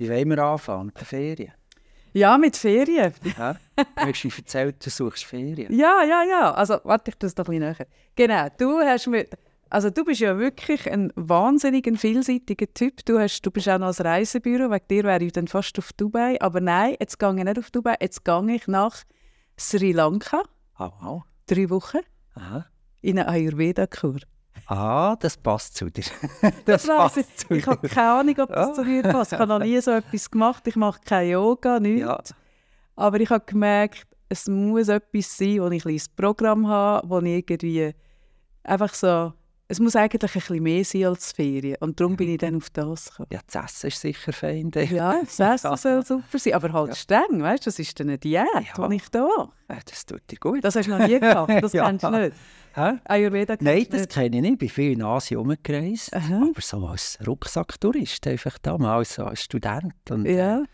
Wie wollen wir anfangen? Mit Ferien? Ja, mit Ferien. Ja? Du hast mir erzählt, du suchst Ferien. Ja, ja, ja. Also, warte, ich das doch ein bisschen näher. Genau, du hast mir... Also du bist ja wirklich ein wahnsinnig vielseitiger Typ. Du, hast, du bist auch noch als Reisebüro, wegen dir wäre ich dann fast auf Dubai. Aber nein, jetzt gehe ich nicht auf Dubai, jetzt gehe ich nach Sri Lanka. Oh. Drei Wochen. Aha. In eine Ayurveda-Kur. Ah, das passt zu dir. Das, passt ich. zu ich habe keine Ahnung, ob das zu mir passt. Ich habe noch nie so etwas gemacht. Ich mache kein Yoga, nichts. Ja. Aber ich habe gemerkt, es muss etwas sein, wo ich ein Programm habe, wo ich irgendwie einfach so es muss eigentlich ein bisschen mehr sein als Ferien. Und darum bin ich dann auf das gekommen. Ja, das Essen ist sicher fein. Ja, das Essen soll super sein. Aber halt ja. streng, weißt du? Das ist eine Diät, ja. die ich da mache. Das tut dir gut. Das hast du noch nie gehabt. Das ja. kennst du nicht. Hä? Ayurveda Nein, das kenne ich nicht. Ich bin viel in Asien umgereist. Aber so als Rucksacktourist, einfach damals so als Student. Und, ja.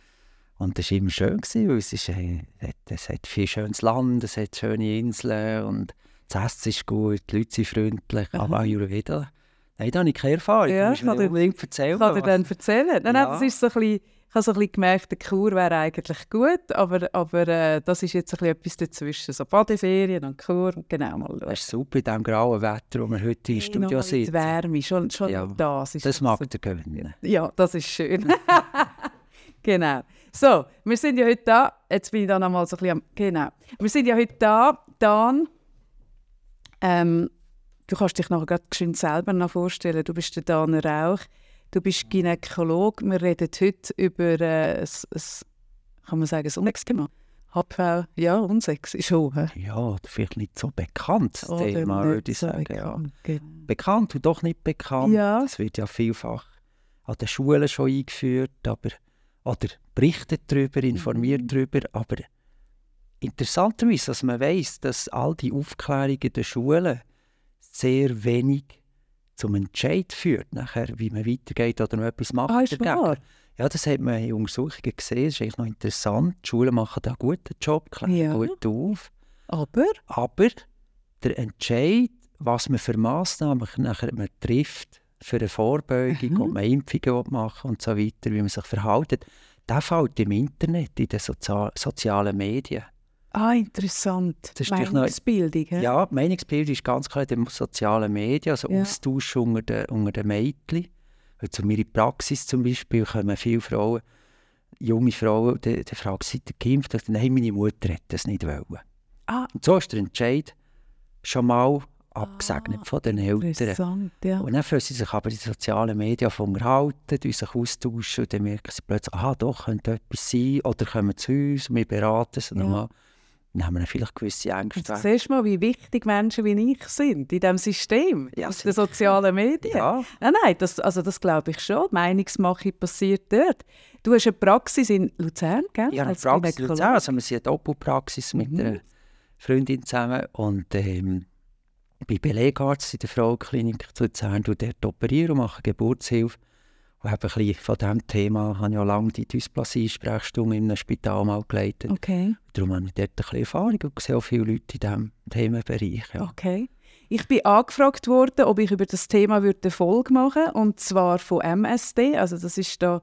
Und das war immer schön, weil es, ist, äh, es hat viel schönes Land, es hat schöne Inseln und das Essen ist gut, die Leute sind freundlich, Aha. aber Ayurveda, nein, da habe ich keine Erfahrung. Ja, ich kann dir unbedingt erzählen. Kann dir dann erzählen? Nein, ja. das ist so ein bisschen, ich habe so ein bisschen gemerkt, der Kur wäre eigentlich gut, aber, aber äh, das ist jetzt ein bisschen etwas dazwischen. So Badeferien und Kur, genau mal. Das ist super in diesem grauen Wetter, wo wir heute im Studio sind. Die Wärme, schon, schon ja, das ist Das mag der gewinnen. Ja, das ist schön. genau. So, wir sind ja heute da, jetzt bin ich dann einmal so ein bisschen am, genau. Wir sind ja heute da, dann ähm, du kannst dich nachher schön selber noch vorstellen. Du bist der Dana Rauch, du bist Gynäkolog. Wir reden heute über äh, ein, ein, kann man sagen, ein Unsex-Thema. HPV, ja, Unsex ist schon. Ja, vielleicht nicht so bekannt, das Thema, würde ich sagen. Bekannt, ja. Genau. bekannt und doch nicht bekannt. Ja. Das wird ja vielfach an den Schulen schon eingeführt, aber, oder berichtet darüber, informiert mhm. darüber, aber interessanterweise, dass man weiß, dass all die Aufklärungen der Schulen sehr wenig zum Entscheid führt, nachher, wie man weitergeht oder noch etwas macht. Ah, ist wahr? Ja, das hat man in Untersuchungen gesehen. Das ist eigentlich noch interessant. Die Schulen machen da einen guten Job, klären ja. gut auf. Aber? Aber der Entscheid, was man für Massnahmen nachher man trifft, für eine Vorbeugung, mhm. ob man Impfungen machen und so weiter, wie man sich verhält, der fällt im Internet, in den Sozi sozialen Medien. Ah, interessant. Das ist Meinungsbildung. Noch, ja, Meinungsbildung ist ganz klar in den sozialen Medien, also ja. Austausch unter den, unter den Mädchen. Zu mir in Praxis zum Beispiel kommen viele Frauen, junge Frauen, die, die fragen, seid ihr geimpft? Und nein, meine Mutter hätte das nicht wollen. Ah. Und so ist der Entscheid schon mal abgesegnet ah, von den Eltern. Ja. Und dann fühlen sie sich aber in den sozialen Medien unterhalten, sich austauschen und dann merken sie plötzlich, aha, doch, könnte etwas sein, oder kommen zu uns und wir beraten sie ja. nochmal dann haben wir vielleicht gewisse Ängste. Du siehst mal, wie wichtig Menschen wie ich sind in diesem System, ja, aus den sozialen Medien. Ja. Nein, nein, das, also das glaube ich schon. Die Meinungsmache passiert dort. Du hast eine Praxis in Luzern, gell? Ja, eine Praxis in Luzern. Also wir sind eine Doppelpraxis mit mhm. einer Freundin zusammen und ähm, bei Belegarzt in der Frauenklinik zu Luzern dort operieren und machen Geburtshilfe. Und ein bisschen von diesem Thema habe ich ja lange die Dysplasie-Sprechstunde in einem Spital mal geleitet. Okay. Darum habe ich dort ein bisschen Erfahrung und sehe auch viele Leute in diesem Themenbereich. Ja. Okay. Ich bin angefragt worden, ob ich über das Thema eine Folge machen würde, und zwar von MSD. Also das ist da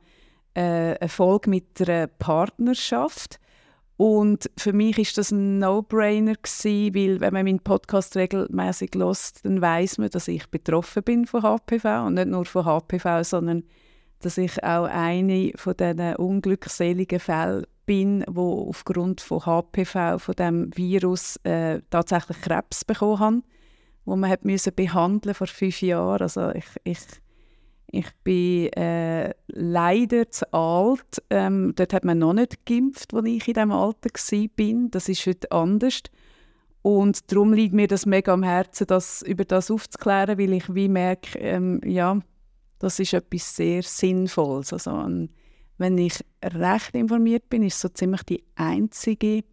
äh, eine Folge mit einer Partnerschaft. Und für mich ist das ein No-Brainer weil wenn man meinen Podcast regelmäßig hört, dann weiß man, dass ich betroffen bin von HPV und nicht nur von HPV, sondern dass ich auch eine von diesen unglückseligen Fällen bin, wo aufgrund von HPV, von dem Virus, äh, tatsächlich Krebs bekommen haben, wo man hat müssen behandeln vor fünf Jahren. Also ich, ich, ich bin äh, leider zu alt. Ähm, dort hat man noch nicht geimpft, als ich in diesem Alter war. Das ist heute anders. Und darum liegt mir das mega am Herzen, das, über das aufzuklären, weil ich wie merke, ähm, ja, das ist etwas sehr Sinnvolles. Also ein, wenn ich recht informiert bin, ist so ziemlich die einzige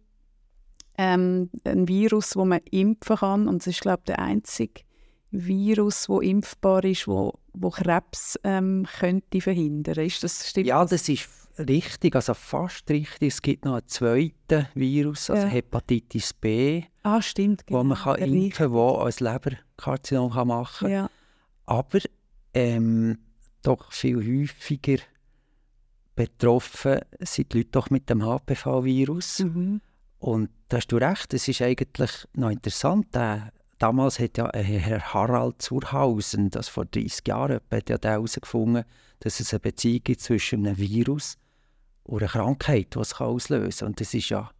ähm, ein Virus, wo man impfen kann und es ist glaube ich der einzige Virus, wo impfbar ist, wo, wo Krebs ähm, könnte verhindern. Ist das stimmt? Ja, das ist richtig, also fast richtig. Es gibt noch einen zweiten Virus, also ja. Hepatitis B, ah, stimmt, genau. wo man kann impfen kann, wo als Leberkarzinom machen kann. Ja. Aber ähm, doch viel häufiger betroffen sind die Leute doch mit dem HPV-Virus. Mhm. Und da hast du recht, es ist eigentlich noch interessant. Äh, damals hat ja Herr Harald Zurhausen, das vor 30 Jahren hat ja herausgefunden, dass es eine Beziehung gibt zwischen einem Virus und einer Krankheit, die es auslösen kann. Und das ist ja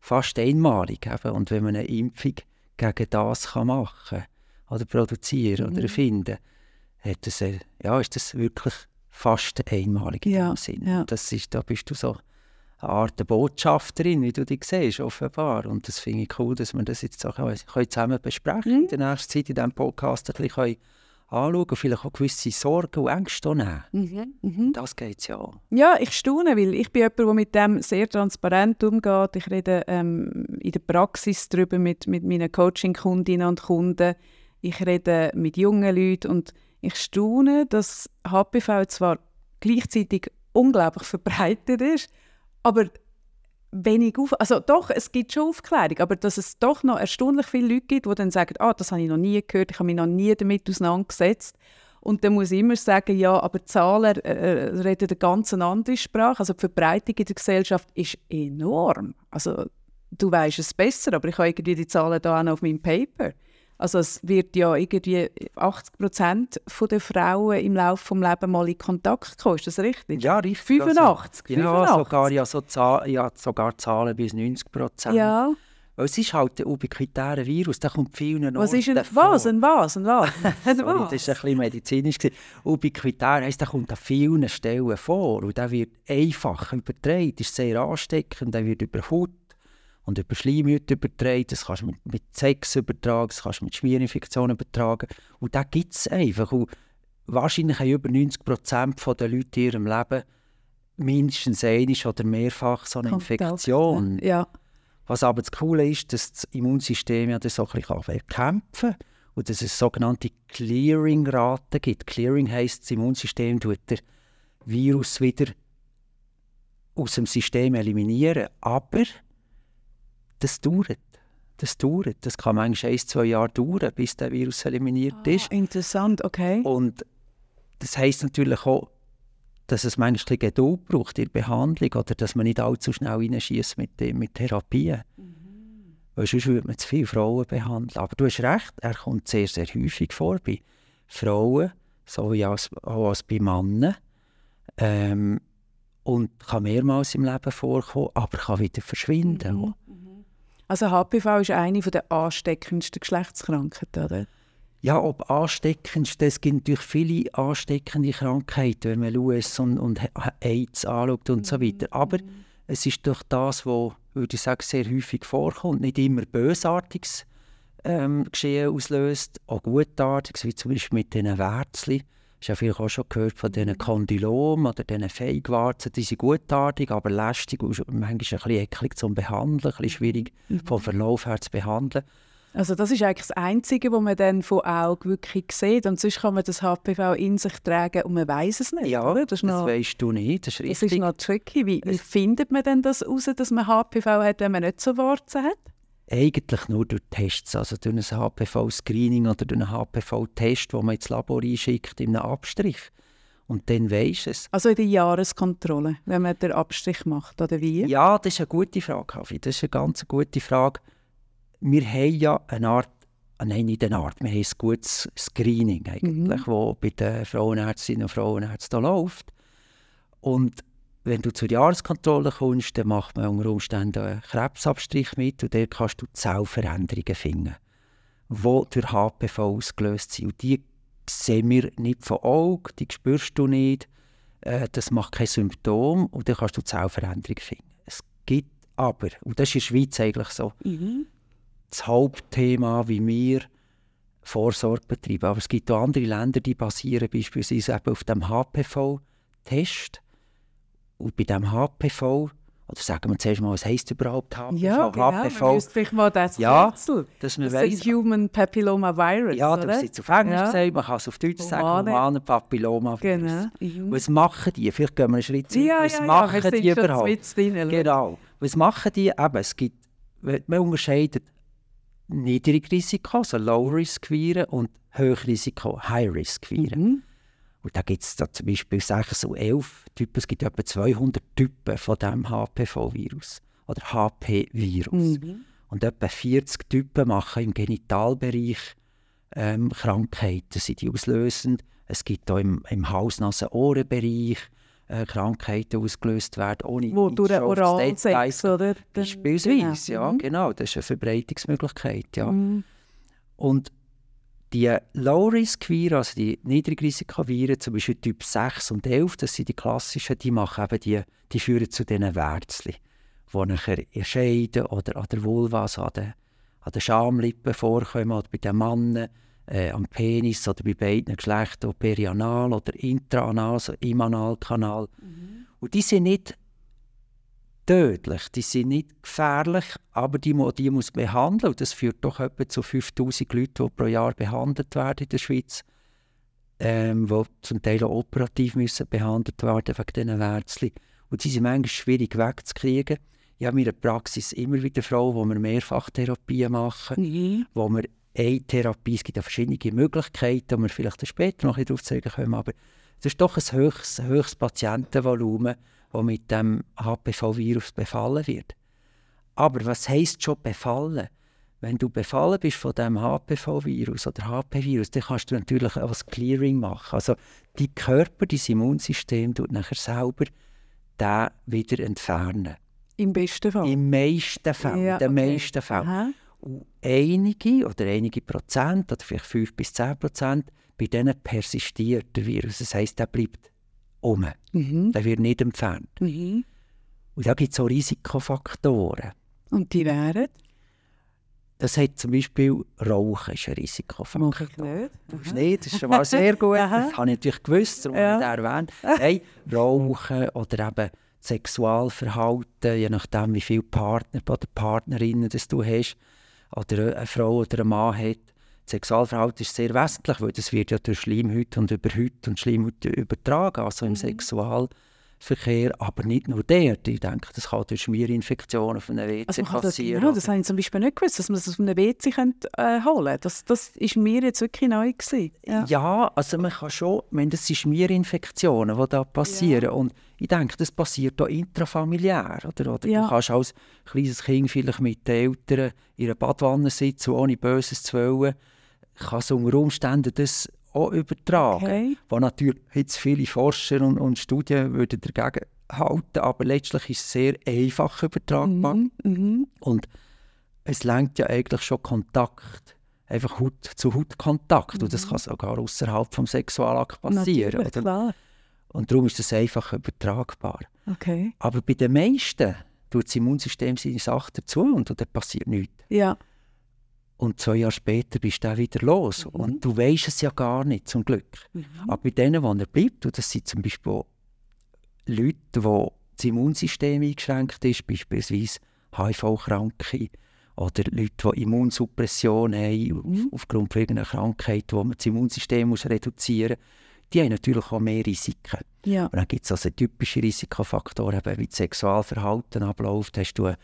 fast einmalig. Eben. Und wenn man eine Impfung gegen das kann machen oder produzieren mhm. oder erfinden, hat das, ja, ist das wirklich fast einmalig in ja, Sinn. Ja. Das ist, da bist du so eine Art Botschafterin, wie du dich siehst, offenbar. Und das finde ich cool, dass wir das jetzt können, zusammen besprechen mhm. in der nächsten Zeit in diesem Podcast ein bisschen anschauen und vielleicht auch gewisse Sorgen und Ängste nehmen. Mhm. Mhm. Das geht es ja auch. Ja, ich staune, weil ich bin jemand, der mit dem sehr transparent umgeht. Ich rede ähm, in der Praxis darüber mit, mit meinen Coaching-Kundinnen und Kunden. Ich rede mit jungen Leuten und ich staune, dass HPV zwar gleichzeitig unglaublich verbreitet ist, aber wenig auf. Also doch, es gibt schon Aufklärung, aber dass es doch noch erstaunlich viele Leute gibt, die dann sagen, ah, das habe ich noch nie gehört, ich habe mich noch nie damit auseinandergesetzt. Und dann muss ich immer sagen, ja, aber Zahlen äh, äh, reden eine ganz andere Sprache. Also die Verbreitung in der Gesellschaft ist enorm. Also du weißt es besser, aber ich habe irgendwie die Zahlen da auch noch auf meinem Paper. Also es wird ja irgendwie 80 Prozent der Frauen im Laufe des Lebens mal in Kontakt kommen. Ist das richtig? Ja, richtig. 85? Also, ja, sogar, ja, so Zahl, ja, sogar Zahlen bis 90 Prozent. Ja. Weil es ist halt ein ubiquitärer Virus, der kommt vielen was Orten ist ein, Was, ein was, ein was? Sorry, das war ein bisschen medizinisch. Ubiquitär heisst, der kommt an vielen Stellen vor und der wird einfach übertragen, ist sehr ansteckend, der wird über Haut, und über Schleimhäute übertragen. Das kannst du mit, mit Sex übertragen, das kannst du mit Schmierinfektionen übertragen. Und das gibt es einfach. Und wahrscheinlich haben über 90 Prozent der Leute in ihrem Leben mindestens einmal oder mehrfach so eine Infektion. Ja. Was aber das Coole ist, dass das Immunsystem ja das so ein bisschen bekämpfen kann und dass es sogenannte Clearing-Raten gibt. Clearing heisst, das Immunsystem tut der Virus wieder aus dem System eliminieren. Aber das dauert. Das dauert. Das kann manchmal ein, zwei Jahre dauern, bis der Virus eliminiert ah, ist. Interessant, okay. Und das heisst natürlich auch, dass es manchmal Geduld braucht in der Behandlung oder dass man nicht allzu schnell reinschießt mit, mit Therapien. Mhm. Weil sonst würde man zu viele Frauen behandeln. Aber du hast recht, er kommt sehr, sehr häufig vor bei Frauen, so wie als, auch als bei Männern. Ähm, und kann mehrmals im Leben vorkommen, aber kann wieder verschwinden. Mhm. Also HPV ist eine der ansteckendsten Geschlechtskrankheiten, oder? Ja, ob ansteckendste, es gibt natürlich viele ansteckende Krankheiten, wenn man Lewis und, und AIDS anschaut und so weiter. Aber mhm. es ist durch das, was, würde ich sagen, sehr häufig vorkommt, nicht immer bösartiges ähm, Geschehen auslöst, auch gutartiges, wie zum Beispiel mit diesen Wärzeln hast ja vielleicht auch schon gehört von diesen Kondylomen oder diesen Feigwarzen. Die sind gutartig, aber lästig und manchmal ein bisschen eklig zum Behandeln, ein bisschen schwierig mhm. vom Verlauf her zu behandeln. Also das ist eigentlich das Einzige, was man dann von Augen wirklich sieht. Und sonst kann man das HPV in sich tragen und man weiß es nicht. Ja, das, das weißt du nicht. Das ist, richtig. das ist noch tricky. Wie, wie findet man denn das heraus, dass man HPV hat, wenn man nicht so Warzen hat? Eigentlich nur durch Tests, also durch ein HPV-Screening oder durch einen HPV-Test, den man ins Labor einschickt, in einem Abstrich. Und dann weisst es. Also in der Jahreskontrolle, wenn man den Abstrich macht, oder wie? Ja, das ist eine gute Frage, Kaffee. Das ist eine ganz gute Frage. Wir haben ja eine Art, ah, nein, nicht eine Art, wir haben ein gutes Screening eigentlich, mhm. das bei den Frauenärztinnen und Frauenärzten läuft. Und wenn du zur Jahreskontrolle kommst, dann macht man unter Umständen einen Krebsabstrich mit und dort kannst du Zellveränderungen finden, die durch HPV ausgelöst sind. Und die sehen wir nicht von Augen, die spürst du nicht, äh, das macht kein Symptom und dann kannst du Zellveränderungen finden. Es gibt aber, und das ist in der Schweiz eigentlich so, mhm. das Hauptthema, wie wir Vorsorge betreiben. Aber es gibt auch andere Länder, die basieren beispielsweise eben auf dem HPV-Test und bei diesem HPV, oder sagen wir zuerst mal, was heisst überhaupt HPV? Ja, genau, HPV. vielleicht mal das ja, dass man das weiss, Human Papilloma Virus, Ja, du hast es auf Englisch ja. gesagt, man kann es auf Deutsch sagen, Humane Papilloma Virus. Genau. Was machen die? Vielleicht gehen wir einen Schritt zurück. Ja, was ja, machen ja, die überhaupt? Drin, genau. Was machen die? Eben, es gibt, man unterscheidet Niedrigrisiko, also Low-Risk-Viren und Hochrisiko, High-Risk-Viren. Mhm. Und da gibt es zum Beispiel 6 und 11 Typen. Es gibt etwa 200 Typen von diesem HPV-Virus oder HP-Virus. Mhm. Und etwa 40 Typen machen im Genitalbereich ähm, Krankheiten, sind die auslösend. Es gibt auch im, im Hals-Nasen-Ohren-Bereich äh, Krankheiten ausgelöst werden, ohne Wo durch Oralsex, oder? Beispielsweise, ja, mhm. genau. Das ist eine Verbreitungsmöglichkeit, ja. Mhm. Und die Low-Risk-Viren, also die Niedrigrisikoviren, zum Beispiel Typ 6 und 11, das sind die klassischen, die machen eben die, die führen zu diesen Wärzeln, die nachher in Scheiden oder an der Vulva, also an den, an den Schamlippen vorkommen, oder bei den Männern, äh, am Penis oder bei beiden Geschlechtern, perianal oder intraanal, also im Analkanal. Mhm. Und die sind nicht tödlich, die sind nicht gefährlich, aber die, die muss man behandeln. Und das führt doch etwa zu 5000 Leuten, die pro Jahr behandelt werden in der Schweiz, ähm, die zum Teil auch operativ müssen behandelt werden wegen diesen Wärzeln. Und sie sind manchmal schwierig wegzukriegen. Ich habe in meiner Praxis immer wieder Frauen, wo wir Mehrfachtherapien machen, mhm. wo wir eine Therapie, es gibt ja verschiedene Möglichkeiten, die wir vielleicht später noch darauf zeigen können, aber es ist doch ein höchstes, höchstes Patientenvolumen, der mit dem HPV-Virus befallen wird. Aber was heisst schon befallen? Wenn du befallen bist von dem HPV-Virus oder HP-Virus, dann kannst du natürlich auch ein Clearing machen. Also die Körper, das Immunsystem, tut nachher selber den wieder entfernen. Im besten Fall? Im meisten Fall. Ja, okay. meisten Fall. Und einige oder einige Prozent, oder vielleicht 5 bis 10 Prozent, bei denen persistiert der Virus. Das heisst, der bleibt um. Mhm. Der wird nicht entfernt. Mhm. Und da gibt es auch Risikofaktoren. Und die wären? Das hat zum Beispiel Rauchen ist ein Risikofaktor. Mach ich nicht. Du nicht, das ist schon mal sehr gut. das habe ich natürlich gewusst, darum ja. habe ich erwähnt. Nein, Rauchen oder eben Sexualverhalten, je nachdem wie viele Partner oder Partnerinnen das du hast, oder eine Frau oder ein Mann hat. Das Sexualverhalten ist sehr westlich, weil das wird ja durch Schleimhäute und Überhäute und Schleimhäute übertragen, also im mhm. Sexualverkehr, aber nicht nur der. Ich denke, das kann durch Schmierinfektionen auf einem WC also passieren. Das, ja, das habe ich zum Beispiel nicht gewusst, dass man das auf einem WC könnte, äh, holen könnte. Das, das ist mir jetzt wirklich neu gewesen. Ja. ja, also man kann schon, wenn das sind Schmierinfektionen, die da passieren ja. und ich denke, das passiert auch intrafamiliär. Oder, oder ja. Du kannst als kleines Kind vielleicht mit den Eltern in einer Badwanne sitzen, ohne Böses zu wollen. Kannst unter Umständen das auch übertragen. Okay. Wo natürlich jetzt viele Forscher und, und Studien würden dagegen halten, aber letztlich ist es sehr einfach übertragbar. Mhm. Mhm. Und es lenkt ja eigentlich schon Kontakt einfach Haut zu Hautkontakt. Mhm. Und das mhm. kann sogar außerhalb vom Sexualakt passieren. Natürlich, klar. Und darum ist das einfach übertragbar. Okay. Aber bei den meisten tut das Immunsystem seine Sachen dazu und dann passiert nichts. Ja. Und zwei Jahre später bist du auch wieder los. Mhm. Und du weißt es ja gar nicht, zum Glück. Mhm. Aber bei denen, wo er bleibt, und das sind zum Beispiel Leute, wo das Immunsystem eingeschränkt ist, beispielsweise HIV-Kranke oder Leute, die Immunsuppression haben, mhm. aufgrund von irgendeiner Krankheit, wo man das Immunsystem muss reduzieren muss, die haben natürlich auch mehr Risiken. Ja. Und dann gibt es also typische Risikofaktoren, wie das Sexualverhalten abläuft. Hast du eine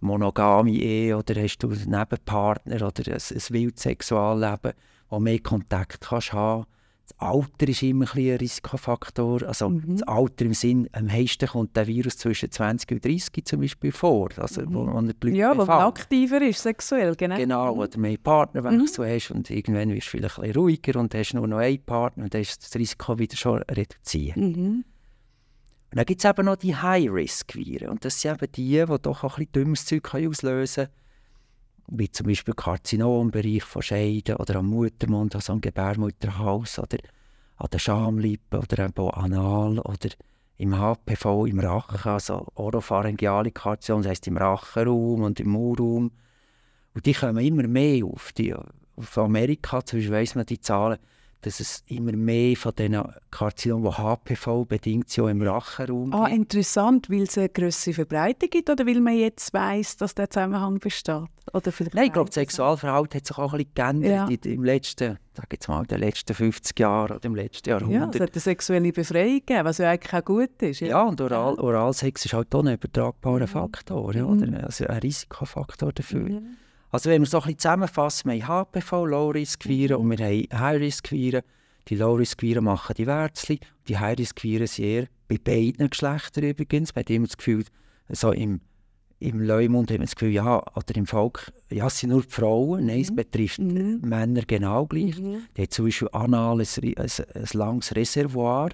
monogame Ehe oder hast du einen Nebenpartner oder ein, ein wildes Sexualleben, wo mehr Kontakt kannst haben das Alter ist immer ein, ein Risikofaktor. Also mhm. das Alter im Sinn, am meisten kommt der Virus zwischen 20 und 30 zum Beispiel vor. Also, mhm. wo, wo die ja, wo man aktiver ist, sexuell, genau. Genau, wo du mehr Partnerwechsel mhm. hast und irgendwann wirst du vielleicht ein bisschen ruhiger und hast nur noch einen Partner und dann ist das Risiko wieder schon reduziert. Mhm. Und dann gibt es eben noch die High-Risk-Viren. Und das sind eben die, die doch auch ein bisschen dummes Zeug auslösen können wie zum Beispiel Karzinom im Bereich von Scheiden oder am Muttermund, also am Gebärmutterhals oder an den Schamlippen oder eben anal oder im HPV im Rachen, also oropharyngeale Karzinom, das heisst im Rachenraum und im Mundraum. Und die kommen immer mehr auf. Die, auf Amerika zum Beispiel weiss man die Zahlen, dass es immer mehr von diesen Karzinomen, die HPV-bedingt sind, im Rachenraum Ah, interessant, weil es eine größere Verbreitung gibt oder weil man jetzt weiss, dass der Zusammenhang besteht? Oder Nein, ich glaube, das Sexualverhalten hat sich auch ein bisschen geändert ja. im letzten, sag jetzt mal, den letzten 50 Jahren oder im letzten Jahrhundert. Ja, es hat eine sexuelle Befreiung gegeben, was ja eigentlich auch gut ist. Ja, ja und Oral, Oralsex ist halt auch ein übertragbarer. Faktor, ja, mhm. oder also ein Risikofaktor dafür. Mhm. Also wenn wir so ein bisschen zusammenfassen, wir haben HPV, Low-Risk-Viren und wir haben High-Risk-Viren. Die Low-Risk-Viren machen die Wärzchen, die High-Risk-Viren sind eher bei beiden Geschlechtern übrigens. Hat immer das Gefühl, so im, im Leumund hat man das Gefühl, ja, oder im Volk, ja, es sind nur die Frauen. Nein, es mhm. betrifft mhm. Männer genau gleich. Mhm. Die haben zum Beispiel anal ein, ein, ein langes Reservoir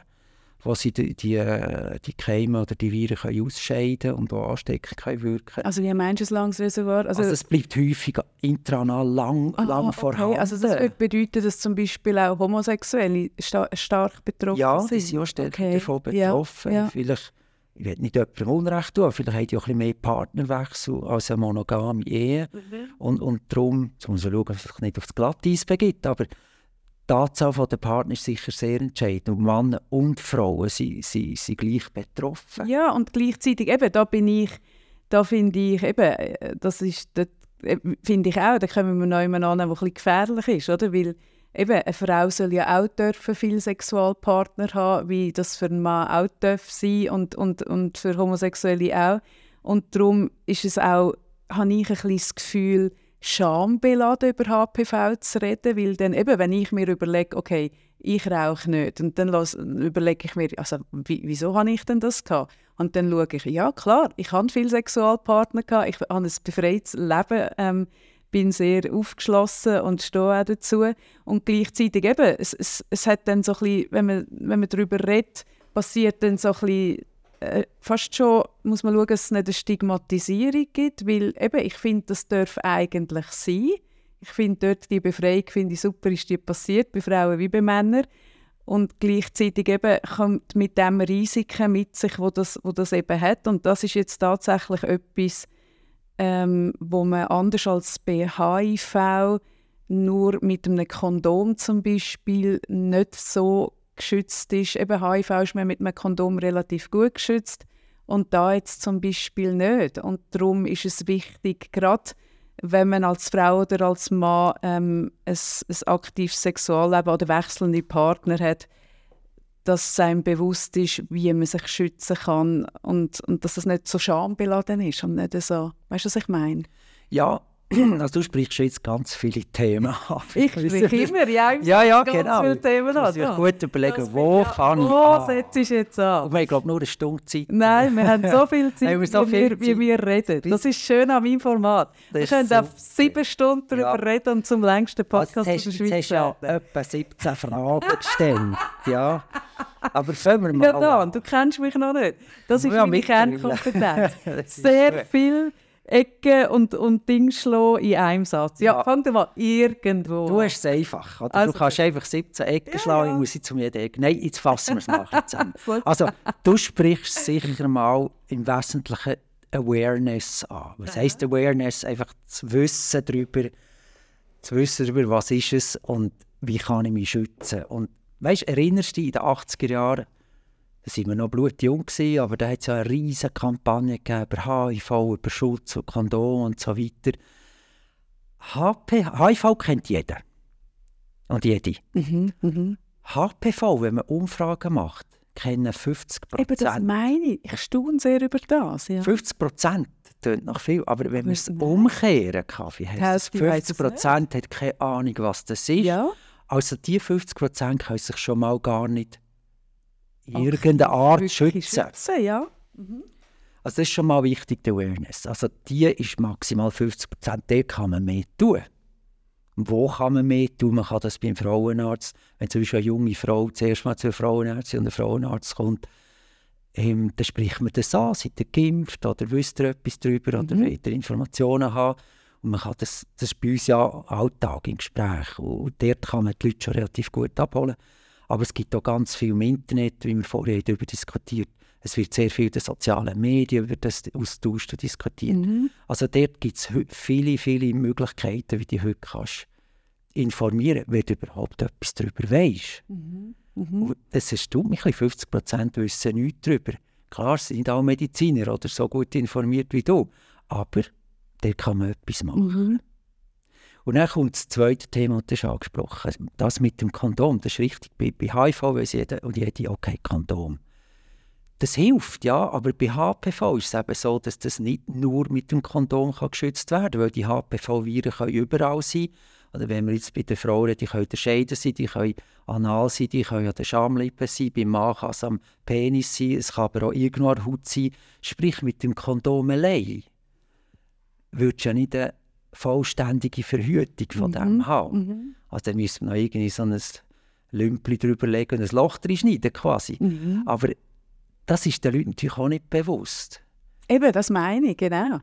wo sie die, die, äh, die Keime oder die Viren können ausscheiden und auch anstecken können wirken. Also wie meinst du ein langes Reservoir? Also, also es bleibt häufig intranal lang, ah, lang okay. vorhanden. Also das würde bedeuten, dass zum Beispiel auch Homosexuelle sta stark betroffen ja, sind? Ja, die sind auch stark okay. davon betroffen. Ja, ja. Vielleicht, ich will nicht jemandem Unrecht tun, vielleicht haben die auch ein bisschen mehr Partnerwechsel als eine monogame Ehe. Mhm. Und, und darum, jetzt muss man schauen, dass sich nicht aufs Glatteis begibt, aber die Anzahl der Partner ist sicher sehr entscheidend. Und Männer und Frauen sind, sind, sind gleich betroffen. Ja, und gleichzeitig, eben, da bin ich, da finde ich, eben, das ist, äh, finde ich auch, da kommen wir noch jemanden an, der bisschen gefährlich ist, oder? Weil eben, eine Frau soll ja auch dürfen viele Sexualpartner haben, wie das für einen Mann auch darf sein und, und, und für Homosexuelle auch. Und darum ist es auch, habe ich ein bisschen das Gefühl, schambeladen über HPV zu reden, weil dann eben, wenn ich mir überlege, okay, ich rauche nicht und dann überlege ich mir, also wieso habe ich denn das gehabt? Und dann schaue ich, ja klar, ich habe viele Sexualpartner gehabt, ich habe ein befreites Leben, ähm, bin sehr aufgeschlossen und stehe auch dazu und gleichzeitig eben, es, es, es hat dann so ein bisschen, wenn man, wenn man darüber redet, passiert dann so ein bisschen äh, fast schon muss man schauen, dass es nicht eine Stigmatisierung gibt, weil eben, ich finde, das darf eigentlich sein. Ich finde dort die Befreiung finde ich super, ist die passiert, bei Frauen wie bei Männern. Und gleichzeitig eben kommt mit dem Risiken mit sich, wo das, wo das eben hat. Und das ist jetzt tatsächlich etwas, ähm, wo man anders als bei HIV nur mit einem Kondom zum Beispiel nicht so geschützt ist. Eben HIV ist man mit einem Kondom relativ gut geschützt und da jetzt zum Beispiel nicht. Und darum ist es wichtig, gerade wenn man als Frau oder als Mann ähm, ein, ein aktives Sexualleben oder wechselnde Partner hat, dass einem bewusst ist, wie man sich schützen kann und, und dass es nicht so schambeladen ist und nicht so, weißt du, was ich meine? Ja, Also du sprichst jetzt ganz viele Themen an. Ich spreche immer, ja, ja, ja ganz genau. viele Themen an. Ich muss gut überlegen, wo ja, kann ich Wo setzt du jetzt an? Und wir haben, glaube nur eine Stunde Zeit. Nein, wir haben so viel Zeit, wir so viel wie, wir, wie, wir reden. Das ist schön an meinem Format. Wir können auf sieben Stunden darüber ja. reden und zum längsten Podcast also, der Schweiz hast ja etwa 17 Fragen gestellt. ja. Aber fangen wir mal ja, Dan, du kennst mich noch nicht. Das ist ja, meine Kernkompetenz. Sehr viel Ecken und, und Dings in einem Satz. Ja, ja. fang mal irgendwo Du hast es einfach. Oder? Also, du kannst einfach 17 Ecken ja, schlagen, ich muss ich zu jeder Ecke. Nein, jetzt fassen wir es nachher zusammen. also, du sprichst sicher mal im Wesentlichen Awareness an. Was heisst Awareness? Einfach zu wissen darüber, zu wissen darüber, was ist es und wie kann ich mich schützen. Und weißt, erinnerst du dich in den 80er Jahren, da waren wir noch blutjung, aber da hat es ja eine riesige Kampagne gegeben über HIV, über Schutz und Kondom und so weiter. HP, HIV kennt jeder. Und jede. Mhm, mhm. HPV, wenn man Umfragen macht, kennen 50 Prozent. Eben, das meine ich. Ich staune sehr über das. Ja. 50 Prozent klingt noch viel, aber wenn wir es umkehren, Kaffee, heißt 50 Prozent hat keine Ahnung, was das ist. Ja. Also die 50 Prozent können sich schon mal gar nicht in irgendeiner Art schützen. schützen ja. mhm. Also das ist schon mal wichtig, die Awareness. Also die ist maximal 50 Prozent, da kann man mehr tun. wo kann man mehr tun? Man kann das beim Frauenarzt, wenn zum Beispiel eine junge Frau zuerst mal zu einer Frauenärztin und ein Frauenarzt kommt, ähm, dann spricht man das an, seid ihr geimpft oder wisst ihr etwas darüber mhm. oder wollt ihr Informationen haben. Und man kann das, das ist bei uns ja Alltag im Gespräch und dort kann man die Leute schon relativ gut abholen. Aber es gibt auch ganz viel im Internet, wie wir vorher darüber diskutiert Es wird sehr viel in den sozialen Medien über das austauscht und diskutiert. Mhm. Also dort gibt es viele, viele Möglichkeiten, wie du heute kannst informieren, wenn du überhaupt etwas darüber weißt. Mhm. Mhm. Das erstaunt mich, 50 Prozent wissen nichts darüber. Klar, sie sind auch Mediziner oder so gut informiert wie du, aber da kann man etwas machen. Mhm. Und dann kommt das zweite Thema, das ist angesprochen. Das mit dem Kondom, das ist richtig. Bei, bei HIV weiß jeder und jede, okay, Kondom. Das hilft, ja, aber bei HPV ist es eben so, dass das nicht nur mit dem Kondom kann geschützt werden kann, weil die HPV-Viren überall sein Oder wenn wir jetzt bei den Frauen die können unterscheiden sein, die können anal sein, die können an den Schamlippen sein, beim Mann kann es am Penis sein, es kann aber auch irgendwo an der Haut sein. Sprich, mit dem Kondom allein würdest du ja nicht eine vollständige Verhütung von mhm. dem haben. Mhm. Also dann müssen wir noch irgendwie so ein Lümpli drüber legen und ein Loch reinschneiden quasi. Mhm. Aber das ist den Leuten natürlich auch nicht bewusst. Eben, das meine ich, genau.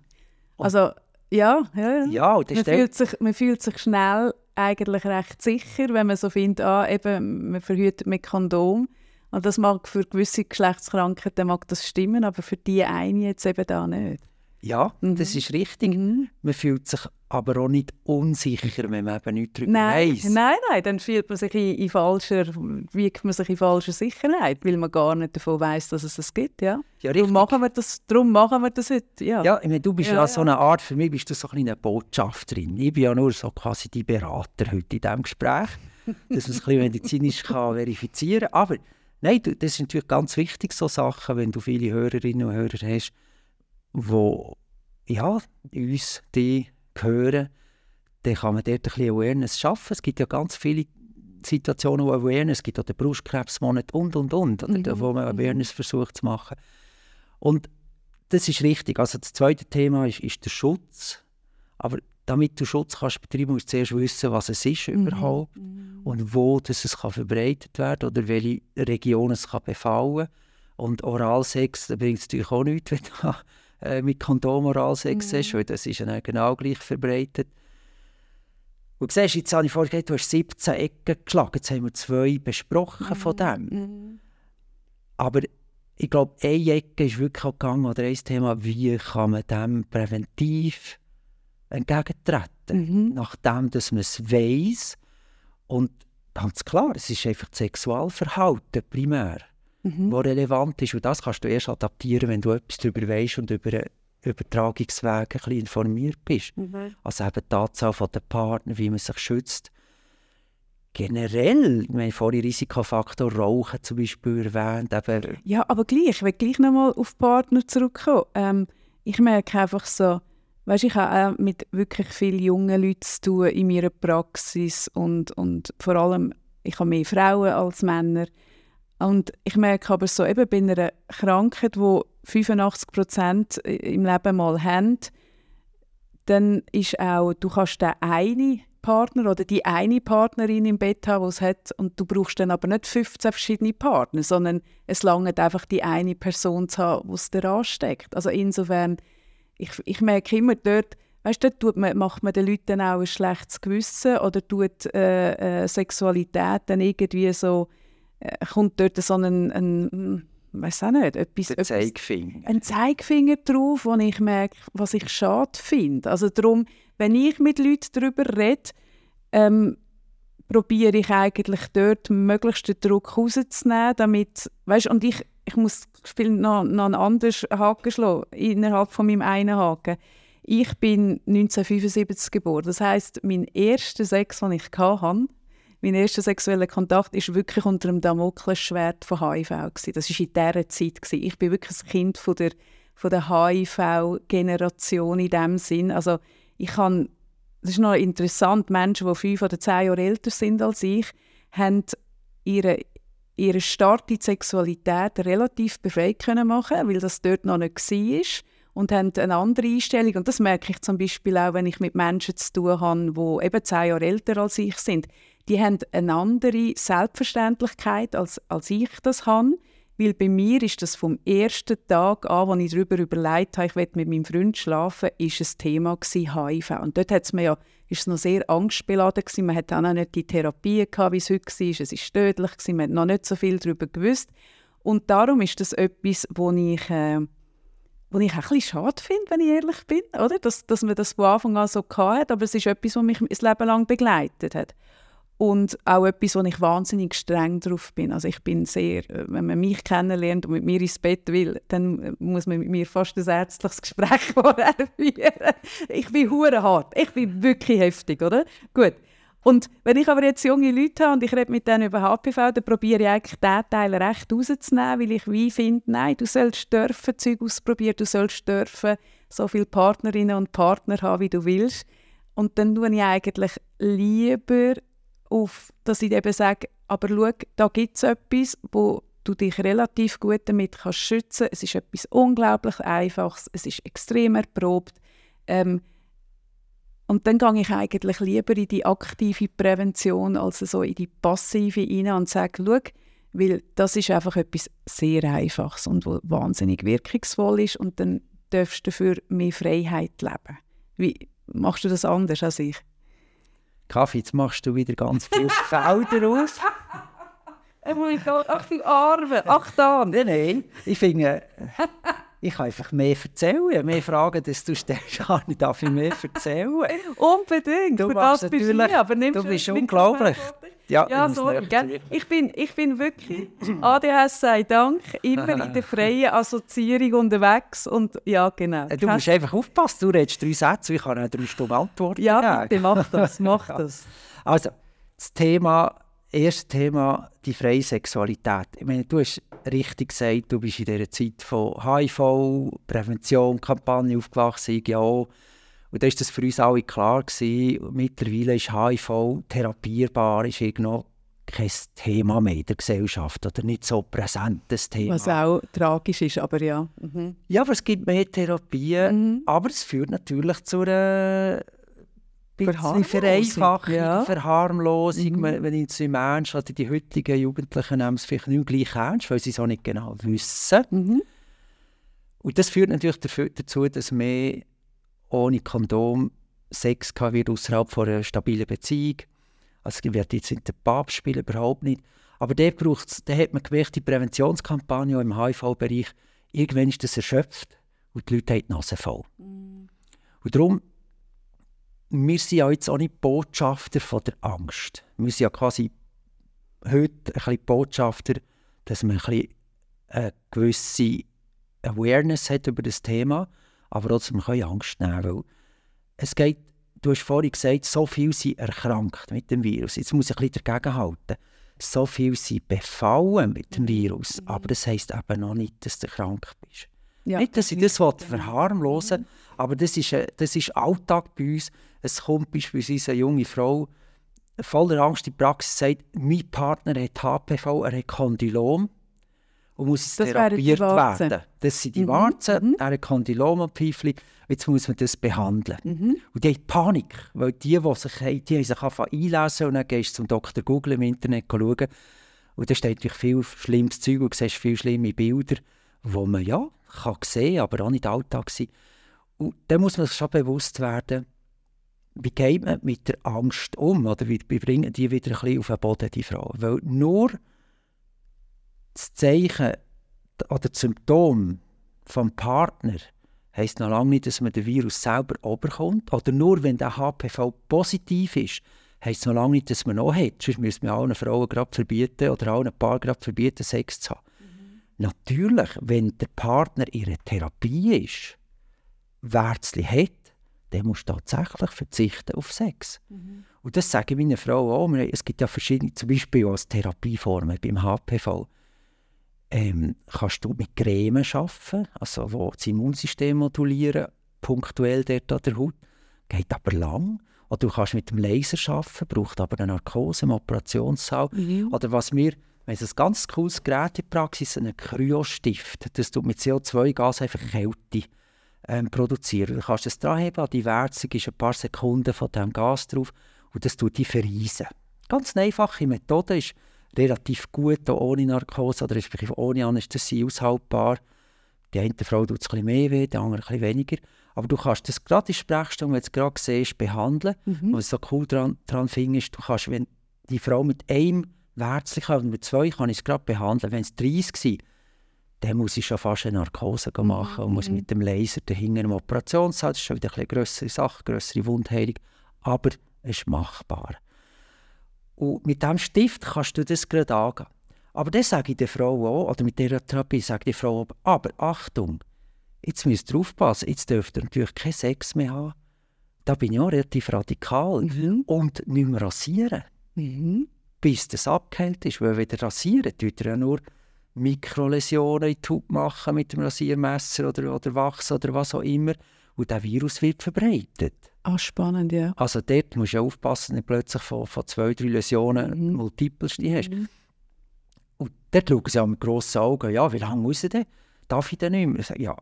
Also, ja, ja, ja. ja man, fühlt sich, man fühlt sich schnell eigentlich recht sicher, wenn man so findet, ah, eben, man verhütet mit Kondom. Und das mag für gewisse Geschlechtskrankheiten mag das stimmen, aber für die eine jetzt eben da nicht. Ja, mhm. das ist richtig. Mhm. Man fühlt sich aber auch nicht unsicher, wenn man eben nichts darüber nein, weiss. Nein, nein, dann fühlt man sich in, in, falscher, wiegt man sich in falscher Sicherheit, weil man gar nicht davon weiß, dass es das gibt. Ja? Ja, darum, machen wir das, darum machen wir das heute. Ja, ja ich meine, du bist ja, ja, so eine Art, für mich bist du so eine Botschafterin. Ich bin ja nur so quasi die Berater heute in diesem Gespräch, dass man es ein bisschen medizinisch kann verifizieren kann. Aber nein, das sind natürlich ganz wichtig, so Sachen, wenn du viele Hörerinnen und Hörer hast, wo ja, uns die hören, dann kann man dort ein bisschen Awareness schaffen. Es gibt ja ganz viele Situationen, wo Awareness es gibt, auch den Brustkrebsmonat und, und, und, oder, mhm. wo man mhm. Awareness versucht zu machen. Und das ist richtig. Also das zweite Thema ist, ist der Schutz. Aber damit du Schutz kannst betreiben, musst du zuerst wissen, was es ist mhm. überhaupt mhm. und wo das es kann verbreitet werden oder welche Regionen es kann befallen. Und Oralsex, da bringt es natürlich auch nichts, wenn du äh, mit Kondomoralsex mhm. hast, weil das ist ja genau gleich verbreitet. Und siehst, jetzt habe ich vorhin gesagt, du hast 17 Ecken geschlagen, jetzt haben wir zwei besprochen mhm. von dem. Mhm. Aber ich glaube, eine Ecke ist wirklich auch gegangen, oder ein Thema, wie kann man dem präventiv entgegentreten, mhm. nachdem dass man es weiss. Und ganz klar, es ist einfach das Sexualverhalten primär mhm. was relevant ist. Und das kannst du erst adaptieren, wenn du etwas darüber weißt und über Übertragungswege ein bisschen informiert bist. Mhm. Also eben die Anzahl der Partner, wie man sich schützt. Generell, wir haben vorhin Risikofaktor Rauchen zum Beispiel erwähnt. Eben. Ja, aber gleich, ich will gleich nochmal auf Partner zurückkommen. Ähm, ich merke einfach so, weißt, ich habe auch mit wirklich vielen jungen Leuten zu tun in meiner Praxis und, und vor allem, ich habe mehr Frauen als Männer. Und ich merke aber so, eben bei einer Krankheit, die 85 Prozent im Leben mal haben, dann ist auch, du kannst den einen Partner oder die eine Partnerin im Bett haben, die es hat, und du brauchst dann aber nicht 15 verschiedene Partner, sondern es langt einfach die eine Person zu haben, die es dir ansteckt. Also insofern, ich, ich merke immer dort, weißt du, dort man, macht man den Leuten auch ein schlechtes Gewissen oder tut äh, äh, Sexualität dann irgendwie so kommt dort so ein, ein weiß auch nicht, etwas, ein Zeigefinger. Ein Zeigefinger drauf, wo ich merke, was ich schade finde. Also darum, wenn ich mit Leuten darüber rede, ähm, probiere ich eigentlich dort möglichst den Druck rauszunehmen, damit, weißt, und ich, ich muss noch, noch einen anderen Haken schlagen, innerhalb von meinem einen Haken. Ich bin 1975 geboren, das heißt, mein erster Sex, den ich hatte, mein erster sexueller Kontakt ist wirklich unter dem Damoklesschwert von HIV. Gewesen. Das war in dieser Zeit. Gewesen. Ich bin wirklich ein Kind von der, von der HIV-Generation in diesem Sinn. Also ich kann, das ist noch interessant, Menschen, die fünf oder zehn Jahre älter sind als ich, haben ihre, in die Sexualität relativ befreit können machen, weil das dort noch nicht war und haben eine andere Einstellung. Und das merke ich zum Beispiel auch, wenn ich mit Menschen zu tun habe, die eben zehn Jahre älter als ich sind die haben eine andere Selbstverständlichkeit, als, als ich das habe. Weil bei mir ist das vom ersten Tag an, als ich darüber überlegt habe, ich will mit meinem Freund schlafen, ist ein Thema gewesen, HIV. Und dort hat es mir ja, ist noch sehr angstbeladen gewesen. Man hatte auch noch nicht die Therapie gehabt, wie es heute war. Es war tödlich gewesen. Man hat noch nicht so viel darüber gewusst. Und darum ist das etwas, wo ich, äh, wo ich auch ein bisschen schade finde, wenn ich ehrlich bin, oder? Dass, dass man das von Anfang an so hatte, aber es ist etwas, was mich ein Leben lang begleitet hat und auch etwas, wo ich wahnsinnig streng drauf bin. Also ich bin sehr, äh, wenn man mich kennenlernt und mit mir ins Bett will, dann äh, muss man mit mir fast ein ärztliches Gespräch vorher führen. Ich bin hure hart. Ich bin wirklich heftig, oder? Gut. Und wenn ich aber jetzt junge Leute habe und ich rede mit denen über HPV, dann probiere ich eigentlich diesen Teil recht rauszunehmen, weil ich wie finde, nein, du sollst dürfen Zeug ausprobieren, du sollst dürfen so viele Partnerinnen und Partner haben, wie du willst. Und dann tue ich eigentlich lieber auf, dass ich eben sage, aber schau, da gibt es etwas, wo du dich relativ gut damit kannst schützen. Es ist etwas unglaublich Einfaches, es ist extrem erprobt. Ähm, und dann gehe ich eigentlich lieber in die aktive Prävention als so in die passive hinein und sage, schau, weil das ist einfach etwas sehr Einfaches und wahnsinnig wirkungsvoll ist und dann darfst du dafür mehr Freiheit leben. Wie machst du das anders als ich? Kaffee, jetzt machst du wieder ganz viele Felder aus. Mein Gott, ach die Arme, ach da. Nein, nein, ich finde, ich kann einfach mehr erzählen. Mehr Fragen, dass du stellst, kann ich darf mehr erzählen. Unbedingt, du für das bist du, aber du bist unglaublich. Ja, ja sorry, ich, bin, ich bin wirklich, ADHS sei Dank, immer in der freien Assoziierung unterwegs und ja, genau. Du musst einfach aufpassen, du redest drei Sätze, ich kann auch drei Stunden antworten. Ja, bitte, mach das, mach das. Also, das Thema, erste Thema, die freie Sexualität. Ich meine, du hast richtig gesagt, du bist in dieser Zeit von HIV, Prävention, Kampagne aufgewachsen, ja auch. Und da war das für uns alle klar. Gewesen. Mittlerweile ist HIV therapierbar, ist irgendwo kein Thema mehr in der Gesellschaft oder nicht so präsentes Thema. Was auch tragisch ist, aber ja. Mhm. Ja, aber es gibt mehr Therapien, mhm. aber es führt natürlich zu einer Verharmlosung, Vereinfachung, ja. Verharmlosung. Mhm. Wenn ich im Ernst also die heutigen Jugendlichen nehmen es vielleicht nicht gleich ernst, weil sie es auch nicht genau wissen. Mhm. Und das führt natürlich dazu, dass mehr ohne Kondom Sex wird außerhalb von einer stabilen Beziehung. Also ich werde jetzt in den Papst spielen, überhaupt nicht. Aber der braucht's, der hat man gemerkt, die Präventionskampagne im HIV-Bereich, irgendwann ist das erschöpft und die Leute haben die Nase voll. Mm. Und darum, wir sind ja jetzt auch nicht Botschafter von der Angst. Wir sind ja quasi heute ein bisschen Botschafter, dass man ein bisschen eine gewisse Awareness hat über das Thema aber trotzdem können Angst nehmen, weil es geht, du hast vorhin gesagt, so viele sind erkrankt mit dem Virus. Jetzt muss ich ein bisschen dagegen halten. So viele sind befallen mit dem Virus, mhm. aber das heisst eben noch nicht, dass du krank bist. Ja, nicht, dass ich das verharmlosen will, mhm. aber das ist, das ist Alltag bei uns. Es kommt beispielsweise eine junge Frau voller Angst in die Praxis sagt, mein Partner hat HPV, er hat Kondylom und muss jetzt das therapiert werden. Das sind die mhm. Warzen, mhm. er hat Kondylom und Pfeifli. Jetzt muss man das behandeln. Mhm. Und die haben Panik, weil die, die sich, die haben sich einlesen und dann gehst du zum Dr. Google im Internet schauen. Und da steht natürlich viel schlimmes Zeug und siehst viele schlimme Bilder, die man ja kann sehen, aber auch nicht Alltag sein. Und dann muss man sich schon bewusst werden, wie geht man mit der Angst um? Oder wie, wie bringen die wieder ein bisschen auf den Boden, die Frau? Weil nur das Zeichen oder das Symptom vom Partner heisst noch lange nicht, dass man den Virus selber überkommt. Oder nur wenn der HPV positiv ist, heisst es noch lange nicht, dass man noch hat. Sonst müssen wir allen Frauen gerade verbieten oder allen Paar gerade verbieten, Sex zu haben. Mhm. Natürlich, wenn der Partner in einer Therapie ist, Wärzli hat, dann muss tatsächlich verzichten auf Sex. Mhm. Und das sage ich meiner Frau auch. Es gibt ja verschiedene, zum Beispiel als Therapieformen beim HPV ähm, kannst du mit Cremen arbeiten, also wo das Immunsystem modulieren, punktuell dort an der Haut. Geht aber lang. Oder du kannst mit dem Laser arbeiten, braucht aber eine Narkose im Operationssaal. Mhm. Oder was wir, wenn es ein ganz cooles Gerät in der Praxis, einen Kryostift, das du mit CO2-Gas einfach Kälte ähm, produzieren. Du kannst es dranheben, an die Wärzung ist ein paar Sekunden von dem Gas drauf und das tut die vereisen. Ganz eine einfache Methode ist, relativ gut, auch ohne Narkose oder respektive ohne Anästhesie aushaltbar. Die eine Frau tut es ein bisschen mehr weh, die andere ein bisschen weniger. Aber du kannst das gerade in Sprechstunde, wenn du es gerade siehst, behandeln. Mhm. Was so cool daran, finde, ist, du kannst, wenn die Frau mit einem Wärzchen und mit zwei kann ich es gerade behandeln. Wenn es 30 war, dann muss ich schon fast eine Narkose mhm. machen und muss mhm. mit dem Laser dahinter im Operationssaal, das ist schon wieder eine größere Sache, größere Wundheilung, aber es ist machbar. Und mit diesem Stift kannst du das gerade angehen. Aber das sage ich der Frau auch, oder mit dieser Therapie sage ich der Frau auch, aber Achtung, jetzt müsst ihr aufpassen, jetzt dürft ihr natürlich keinen Sex mehr haben. Da bin ich auch relativ radikal. Mhm. Und nicht mehr rasieren. Mhm. Bis das abgeheilt ist. Weil wenn ihr rasieren, tut ihr ja nur Mikroläsionen in die Haut machen mit dem Rasiermesser oder, oder Wachs oder was auch immer. Und der Virus wird verbreitet. Ah, spannend, ja. Also dort musst du aufpassen, dass du plötzlich von, von zwei, drei Läsionen mhm. Multiples hast. Mhm. Und dort schauen sie auch mit grossen Augen, ja, wie lange muss ich denn? Darf ich denn nicht mehr? Sage, ja,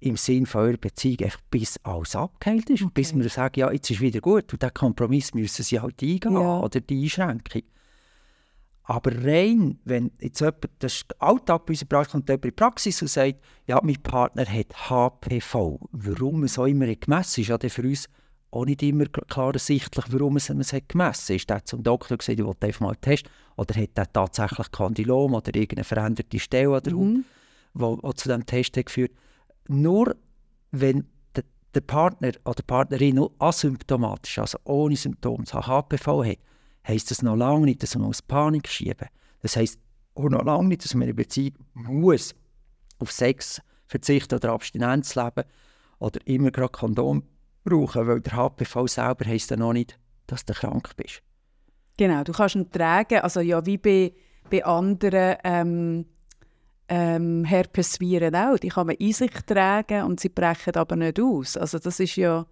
im Sinn von eurer Beziehung, einfach bis alles abgeheilt ist. Okay. Bis wir sagen, ja, jetzt ist wieder gut. Und diesen Kompromiss müssen sie halt eingehen, ja. oder die Einschränkung. Aber rein, wenn jetzt jemand, das ist Alltag bei unserer Praxis, kommt jemand in die Praxis und sagt, ja, mein Partner hat HPV. Warum es auch immer gemessen ist, ja, für uns auch nicht immer klar ersichtlich, warum es, es hat gemessen Ist er zum Doktor gesagt, ich wollte einfach mal testen, oder hat er tatsächlich Kandylom oder irgendeine veränderte Stelle an der mhm. Haut, die zu diesem Test hat geführt Nur wenn der, der Partner oder die Partnerin nur asymptomatisch, also ohne Symptome, HPV hat, heisst das noch lange nicht, dass man aus Panik schieben Das heisst auch noch lange nicht, dass man in Beziehung muss auf Sex verzichten oder Abstinenz leben oder immer gerade Kondom brauchen, weil der HPV selber heisst ja noch nicht, dass du krank bist. Genau, du kannst ihn tragen, also ja, wie bei, bei anderen ähm, ähm, Herpesviren auch. Die kann man in sich tragen und sie brechen aber nicht aus. Also das ist ja,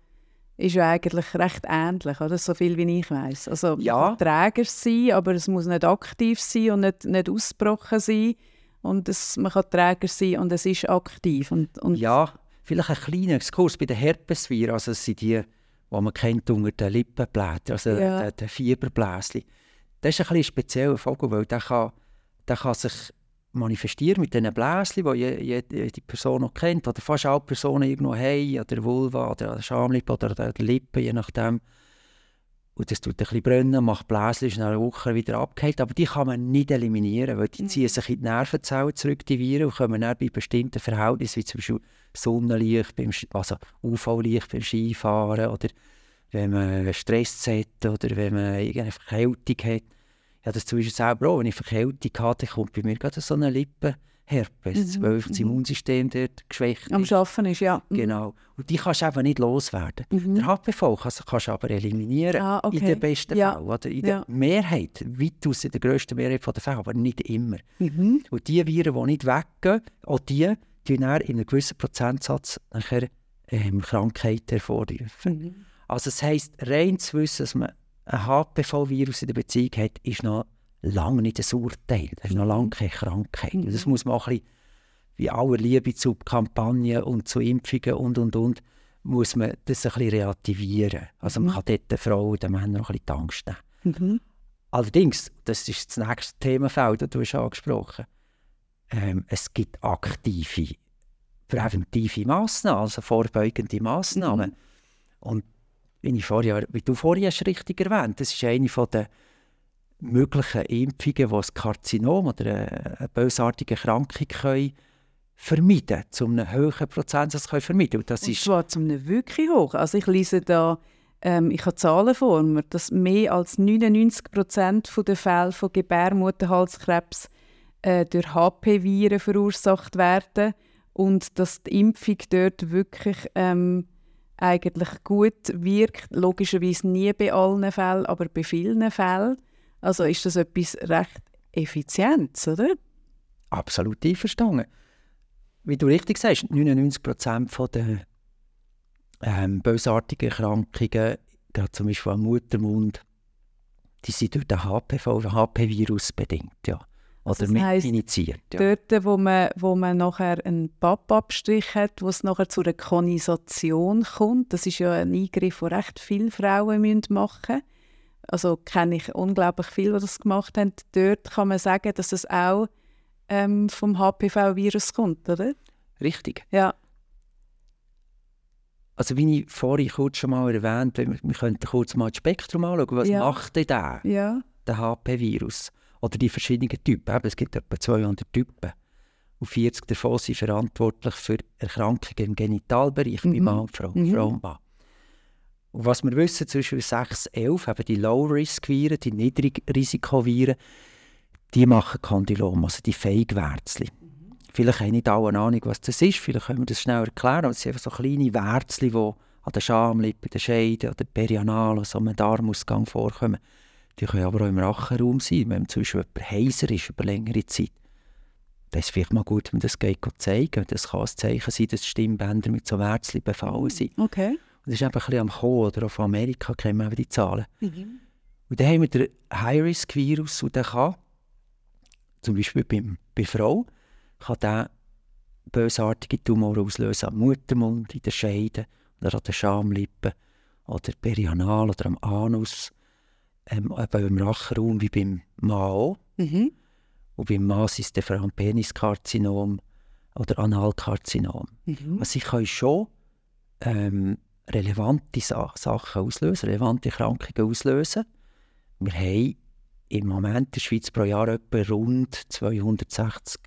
ist ja eigentlich recht ähnlich, oder? so viel wie ich weiß. Also ja. Träger sein, aber es muss nicht aktiv sein und nicht, nicht ausgebrochen sein. Und es, man kann Träger sein und es ist aktiv. Und, und ja, Vielleicht ein kleiner Exkurs bei den Herpesviren, also das sind die, die man kennt unter den Lippenblättern, also ja. den, den Fieberbläschen. Das ist ein bisschen spezieller Vogel, weil der kann, der kann sich manifestieren mit diesen Bläschen, die jede, jede Person noch kennt, oder fast alle Personen irgendwo haben, oder Vulva, oder Schamlippe, oder der Lippe, je nachdem. Und das tut ein bisschen brennen, macht Bläschen, ist nach einer Woche wieder abgeheilt. Aber die kann man nicht eliminieren, weil die mhm. ziehen sich in die Nervenzellen zurück, die Viren, und kommen dann bei bestimmten Verhältnissen, wie zum Beispiel Sonnenlicht, beim, also UV-Licht beim Skifahren, oder wenn man Stress hat, oder wenn man irgendeine Verkältung hat. Ja, das zum Beispiel selber auch. Wenn ich Verkältung hatte, kommt bei mir gerade so eine Lippe Herpes, mhm. weil das mhm. Immunsystem dort geschwächt Am ist. Am Arbeiten ist, ja. Mhm. Genau. Und die kannst du einfach nicht loswerden. Mhm. Der HPV kannst, kannst du aber eliminieren, ah, okay. in den besten ja. Fällen. Oder in ja. der Mehrheit, weitaus in der grössten Mehrheit der Fälle, aber nicht immer. Mhm. Und die Viren, die nicht weggehen, auch die, die in einem gewissen Prozentsatz nachher ähm, Krankheiten hervorrufen. Mhm. Also das heisst, rein zu wissen, dass man ein HPV-Virus in der Beziehung hat, ist noch lange nicht ein Urteil. Das ist noch lange keine Krankheit. Mhm. Das muss man auch ein bisschen, wie aller Liebe zu Kampagnen und zu Impfungen und, und, und, muss man das ein bisschen relativieren. Also man mhm. kann dort den Frauen und den Männern noch ein bisschen die Angst nehmen. Mhm. Allerdings, das ist das nächste Themenfeld, das du hast angesprochen ähm, es gibt aktive, präventive Massnahmen, also vorbeugende Massnahmen. Mhm. Und wie, vorher, wie du vorhin hast richtig erwähnt, das ist eine der möglichen Impfungen, die ein Karzinom oder eine bösartige Krankung können vermeiden zu einem hohen Prozentsatz können vermeiden das Und zwar zu einem wirklich hoch. Also ich lese da, ähm, ich habe Zahlen vor mir, dass mehr als 99 Prozent der Fälle von Gebärmutterhalskrebs äh, durch HP-Viren verursacht werden und dass die Impfung dort wirklich ähm, eigentlich gut wirkt. Logischerweise nie bei allen Fällen, aber bei vielen Fällen. Also ist das etwas recht Effizientes, oder? Absolut einverstanden. Wie du richtig sagst, 99 Prozent der ähm, bösartigen Erkrankungen, gerade zum Beispiel am Muttermund, die sind durch den HPV, HP-Virus bedingt. Ja. Oder also mit initiiert. Ja. Dort, wo man, wo man nachher einen Pappabstrich hat, wo es nachher zu einer Konisation kommt, das ist ja ein Eingriff, den recht viele Frauen machen müssen also kenne ich unglaublich viele, die das gemacht haben. Dort kann man sagen, dass es auch ähm, vom HPV-Virus kommt, oder? Richtig. Ja. Also wie ich vorhin kurz schon mal erwähnt habe, wir könnten kurz mal das Spektrum anschauen. Was ja. macht denn der, ja. der HP-Virus? Oder die verschiedenen Typen. Eben, es gibt etwa 200 Typen. Und 40 davon sind verantwortlich für Erkrankungen im Genitalbereich, mhm. bei Mann und Frau, mhm. Frau und Mann. Und was wir wissen, zwischen 6 und 11, eben die Low-Risk-Viren, die Niedrigrisikoviren, die machen Kondylom, also die Feigwärzchen. Mhm. Vielleicht haben nicht alle eine Ahnung, was das ist, vielleicht können wir das schnell erklären, aber es sind einfach so kleine Wärzchen, die an der Schamlippe, der Scheide oder Perianal, also am Darmausgang vorkommen. Die können aber auch im Rachenraum sein, wenn zum Beispiel jemand heiser ist über längere Zeit. Das ist vielleicht mal gut, wenn man das geht zeigen. Das kann ein Zeichen sein, dass Stimmbänder mit so Wärzchen befallen sind. Okay. das ist einfach ein bisschen am Kommen, oder auch von Amerika kennen wir die Zahlen. Mhm. Und dann haben wir den High-Risk-Virus und der kann, zum Beispiel beim, bei Frau, kann der bösartige Tumore auslösen am Muttermund, in der Scheide oder an den Schamlippen oder perianal oder am Anus, ähm, eben im Rachenraum wie beim Mann Mhm. Und beim Mann ist es vor allem Peniskarzinom oder Analkarzinom. Mhm. Also ich kann schon ähm, relevante Sa Sachen auslösen, relevante Krankheiten auslösen. Wir haben im Moment in der Schweiz pro Jahr etwa rund 260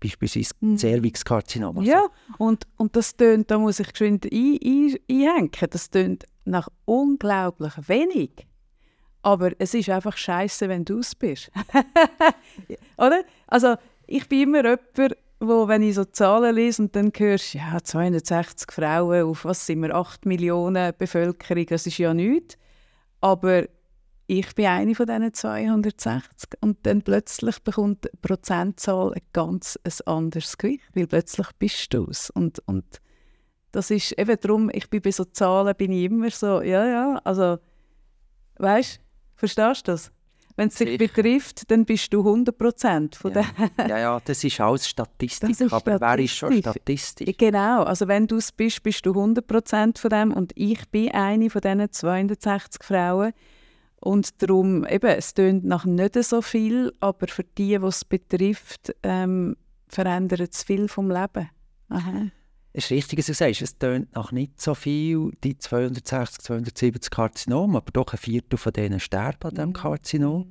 beispielsweise mhm. Cervixkarzinom. Also. Ja, und, und das tönt, da muss ich geschwind ein, ein, einhängen, das tönt nach unglaublich wenig. Aber es ist einfach scheiße, wenn du es bist. Oder? Also, ich bin immer jemand, wo, wenn ich so Zahlen lese und dann hörst, ja, 260 Frauen auf was sind wir, 8 Millionen Bevölkerung, das ist ja nichts. Aber ich bin eine von diesen 260 und dann plötzlich bekommt die Prozentzahl ein ganz ein anderes Gewicht, weil plötzlich bist du es. Und, und das ist eben darum, ich bin bei so Zahlen bin ich immer so, ja, ja, also, weißt, verstehst du das? Wenn es dich betrifft, dann bist du 100 Prozent von ja. ja, ja, das ist alles Statistik, ist aber Statistik. wer ist schon Statistik? Genau, also wenn du es bist, bist du 100 Prozent von dem und ich bin eine von diesen 260 Frauen und darum, eben, es tönt nach nicht so viel, aber für die, die es betrifft, ähm, verändert es viel vom Leben. Aha. Es ist richtig, was du sagst, es tönt nach nicht so viel, die 260, 270 Karzinomen, aber doch ein Viertel von denen sterben an diesem mhm. Karzinom.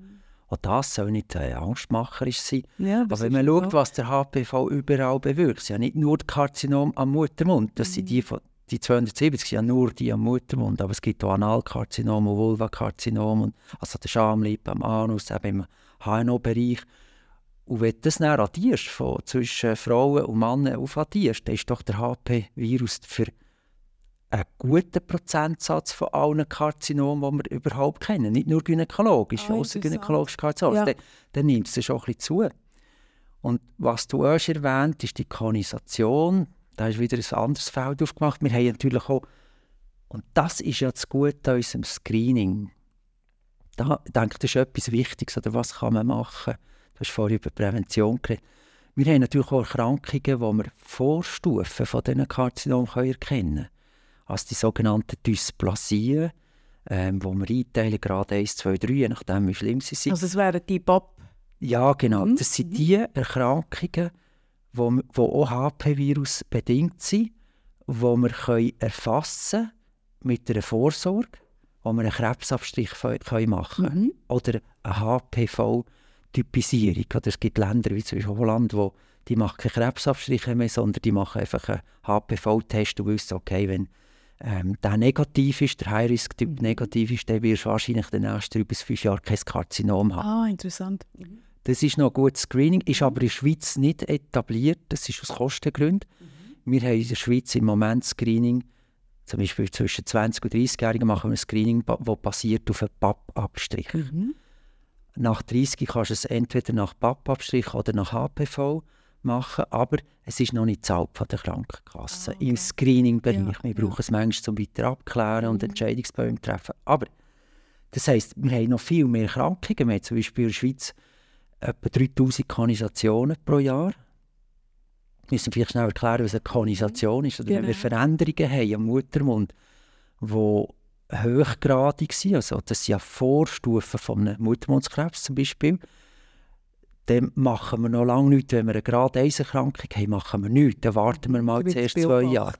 Und das soll nicht äh, angstmacherisch sein. Ja, aber wenn man schaut, was der HPV überall bewirkt, ja nicht nur die Karzinom am Muttermund, das mhm. sind die, von, die 270 sind ja nur die am Muttermund, aber es gibt auch Analkarzinom und Vulvakarzinom, also der Schamlippe, am Anus, eben im HNO-Bereich. Und wenn du das dann addierst, von zwischen Frauen und Männern aufaddierst, dann ist doch der HP-Virus für einen guten Prozentsatz von allen Karzinomen, die wir überhaupt kennen. Nicht nur gynäkologisch, oh, außer gynäkologisch Karzinom. Ja. Dann, dann nimmt es schon ein bisschen zu. Und was du erst erwähnt ist die Konisation. Da ist wieder ein anderes Feld aufgemacht. Wir haben natürlich auch, und das ist ja das Gute an unserem Screening. Da denke ich, das ist etwas Wichtiges, oder was kann man machen? Du hast vorhin über Prävention geredet. Wir haben natürlich auch Erkrankungen, die wir Vorstufen von diesen Karzinomen erkennen können. Also die sogenannten Dysplasien, ähm, wo wir einteilen, gerade 1, 2, 3, je nachdem, wie schlimm sie sind. Also es wären die BOP? Ja, genau. Mhm. Das sind die Erkrankungen, die auch HP-Virus bedingt sind, die wir können erfassen können mit einer Vorsorge, wo wir einen Krebsabstrich machen können. Mhm. Oder eine HPV- Typisierung. Oder es gibt Länder wie zum Beispiel Holland, wo die machen keine Krebsabstriche mehr, sondern die machen einfach einen HPV-Test und wissen, okay, wenn ähm, der negativ ist, der High-Risk-Typ mhm. negativ ist, dann wirst du wahrscheinlich in den nächsten drei bis fünf Jahren kein Karzinom haben. Ah, interessant. Mhm. Das ist noch ein gutes Screening, ist mhm. aber in der Schweiz nicht etabliert, das ist aus Kostengründen. Mhm. Wir haben in der Schweiz im Moment Screening, zum Beispiel zwischen 20 und 30-Jährigen machen wir ein Screening, das basiert auf einem PAP-Abstrich. Mhm. Nach 30 kannst du es entweder nach PAP-Abstrich oder nach HPV machen, aber es ist noch nicht zahlt von der Krankenkasse. Ah, okay. Im Screening-Bereich. Ja, wir brauchen ja. es manchmal zum weiter abklären und mhm. Entscheidungsbäume treffen. Aber das heisst, wir haben noch viel mehr Krankungen. Wir haben zum Beispiel in der Schweiz etwa 3000 Konisationen pro Jahr. Wir müssen vielleicht schnell erklären, was eine Konisation ist. Oder genau. wenn wir genau. Veränderungen haben am Muttermund, die hochgradig sind, also das sind ja Vorstufen von einem Muttermundskrebs zum Beispiel, dann machen wir noch lange nichts. Wenn wir eine grad 1 Erkrankung haben, machen wir nichts. Dann warten wir mal zuerst zwei Jahre.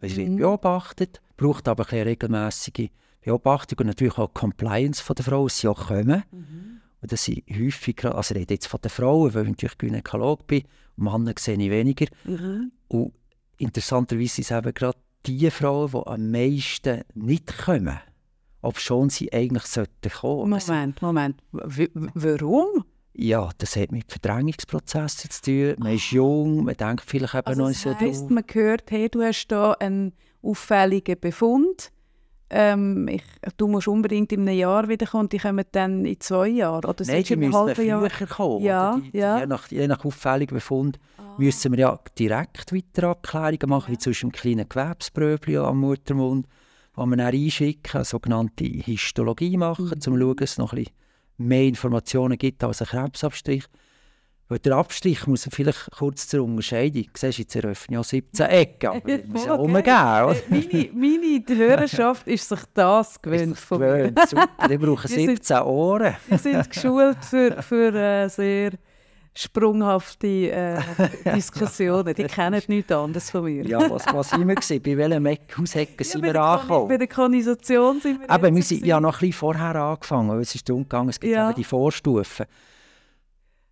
Es wird mhm. beobachtet, braucht aber eine regelmäßige Beobachtung und natürlich auch Compliance von der Frau, dass sie auch kommen. Mhm. Und das sind häufig, also ich rede jetzt von den Frauen, weil ich natürlich Gynäkolog bin, Männer sehe ich weniger. Mhm. Und interessanterweise sind es eben gerade die Frauen, die am meisten nicht kommen, ob schon sie eigentlich sollten kommen. Moment, Moment. W warum? Ja, das hat mit Verdrängungsprozessen zu tun. Man ist jung, man denkt vielleicht eben also noch nicht so heisst, drauf. Man hört, hey, du hast da einen auffälligen Befund. Ähm, ich, du musst unbedingt in einem Jahr wiederkommen, die kommen dann in zwei Jahren. Oder Nein, die müssen früher kommen. Ja, die, ja. Je, nach, je nach auffälligen Befund müssen wir ja direkt weiter Abklärungen machen, ja. wie zum Beispiel einem kleinen Gewebsbröbchen am Muttermund, die wir dann einschicken, eine sogenannte Histologie machen, mhm. um zu schauen, dass es noch ein bisschen mehr Informationen gibt als ein Krebsabstrich. Weil der Abstrich muss vielleicht kurz zur Unterscheidung. Du siehst, jetzt eröffne ich auch 17 Ecken, aber ich muss ja umgehen. Äh, meine, meine Hörerschaft ist sich das gewöhnt. Von gewöhnt. Super, die brauchen 17 sind, Ohren. Die sind geschult für, für äh, sehr sprunghafte äh, Diskussionen. Die kennen nichts anderes von mir. ja, was, sind wir gewesen? Bei welchem Haushecke sind ja, wir angekommen? Bei der Konisation sind wir Aber wir sind ja noch ein bisschen vorher angefangen, weil es ist darum gegangen, es gibt ja. die Vorstufen.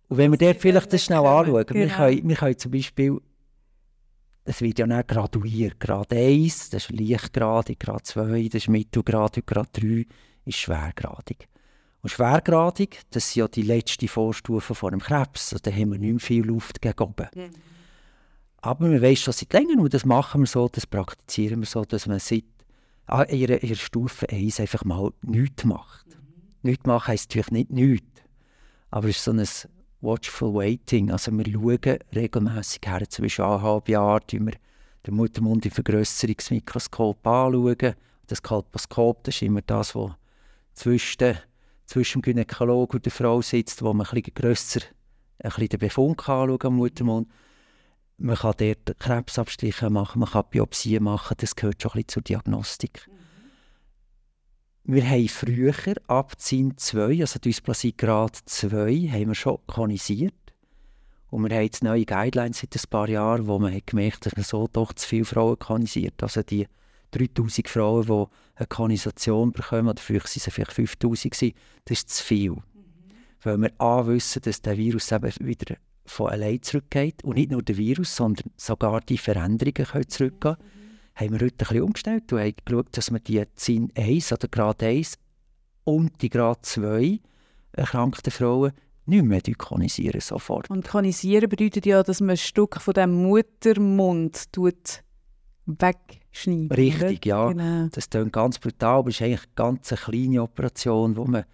Und wenn wir dort vielleicht das schnell anschauen, genau. wir, können, wir können zum Beispiel, es wird ja nicht graduiert, Grad 1, das ist leichtgradig, Grad 2, das ist mittelgradig, Grad 3 ist schwergradig. Und schwergradig, das sind ja die letzte Vorstufe vor dem Krebs, also da haben wir nicht mehr viel Luft gegen oben. Mhm. Aber wir wissen schon seit längerem, und das machen wir so, das praktizieren wir so, dass man seit ah, ihrer, ihrer Stufe 1 einfach mal nichts macht. Mhm. Nichts machen heisst natürlich nicht nichts, aber es ist so ein Watchful Waiting. Also wir schauen regelmässig her, zwischen eineinhalb Jahren wir den Muttermund im Vergrößerungsmikroskop anschauen. Das Kalposkop, das ist immer das, was zwischen, zwischen dem Gynäkologen und der Frau sitzt, wo man ein grösser ein den Befund anschauen am Muttermund. Man kann dort Krebsabstriche machen, man kann Biopsien machen, das gehört schon ein bisschen zur Diagnostik. Wir haben früher, ab ZIN 2, also Dysplasie Grad 2, haben wir schon konisiert. Und wir haben jetzt neue Guidelines seit ein paar Jahren, wo man hat gemerkt dass man so doch zu viele Frauen konisiert. Also die 3000 Frauen, die eine Konisation bekommen, oder früher waren es vielleicht 5000, das ist zu viel. Mhm. Weil wir A wissen, dass der Virus eben wieder von allein zurückgeht. Und nicht nur der Virus, sondern sogar die Veränderungen können zurückgehen. Mhm haben wir heute ein bisschen umgestellt und haben geschaut, dass wir die ZIN 1 oder Grad 1 und die Grad 2 erkrankten Frauen nicht mehr konisieren sofort. Und konisieren bedeutet ja, dass man ein Stück von dem Muttermund tut wegschneiden. Richtig, ja. Genau. Das klingt ganz brutal, aber es ist eigentlich eine ganz kleine Operation, wo man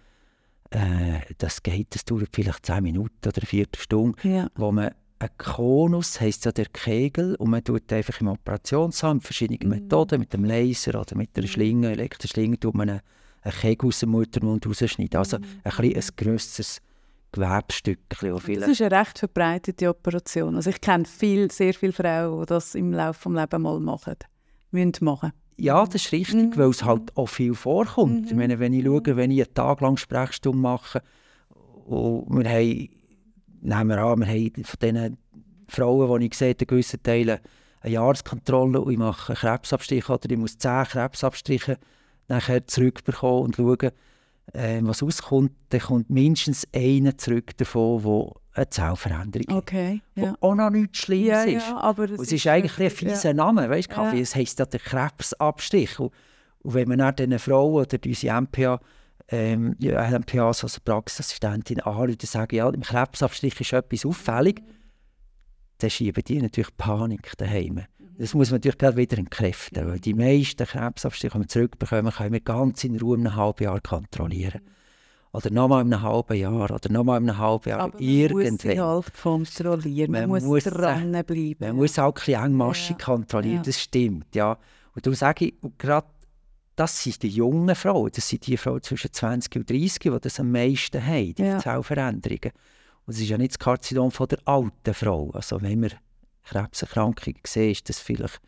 äh, das geht, das dauert vielleicht 10 Minuten oder eine Viertelstunde, ja. wo man ein Konus heisst ja der Kegel und man tut einfach im Operationssaal mit verschiedenen mm. Methoden, mit dem Laser oder mit der mhm. Schlinge, Elektroschlinge, tut man einen, einen Kegel aus dem Muttermund rausschneiden. Also mm. ein, bisschen ein grösseres Gewebstück. Das ist eine recht verbreitete Operation. Also ich kenne viel, sehr viele Frauen, die das im Laufe des Lebens mal machen, müssen machen. Ja, das ist richtig, mm. weil es halt auch viel vorkommt. Ich mhm. meine, wenn ich schaue, wenn ich einen Tag lang Sprechstunde mache und wir haben nehmen wir an, wir haben von diesen Frauen, die ich sehe, in gewissen Teilen eine Jahreskontrolle und ich mache einen Krebsabstrich oder ich muss zehn Krebsabstriche nachher zurückbekommen und schauen, äh, was rauskommt, dann kommt mindestens einer zurück davon, der eine Zellveränderung okay, ja. auch noch nichts Schlimmes ja, ist. Ja, aber es ist, ist eigentlich ein fieser ja. Name, weißt du, ja. es heisst ja der Krebsabstrich. Und, und wenn man dann diesen Frauen oder unsere MPA ähm, ja, MPAs als Praxisassistentin anrufen und sagen, ja, im Krebsabstrich ist etwas auffällig, dann schieben die natürlich Panik daheim. Das muss man natürlich gerade wieder entkräften, weil die meisten Krebsabstriche, die wir zurückbekommen, können wir ganz in Ruhe ein halbes Jahr kontrollieren. Oder nochmal in einem halben Jahr, oder nochmal in einem halben Jahr. Aber man irgendwann. muss sie halt kontrollieren, man, man muss, dranbleiben. Man muss auch ein bisschen engmaschig ja. kontrollieren, ja. das stimmt, ja. Und darum sage ich, gerade das sind die jungen Frauen, das sind die Frauen zwischen 20 und 30, die das am meisten haben, die ja. Zellveränderungen. Und es ist ja nicht das Karzinom von der alten Frau. Also wenn wir Krebserkrankungen sehen, ist das vielleicht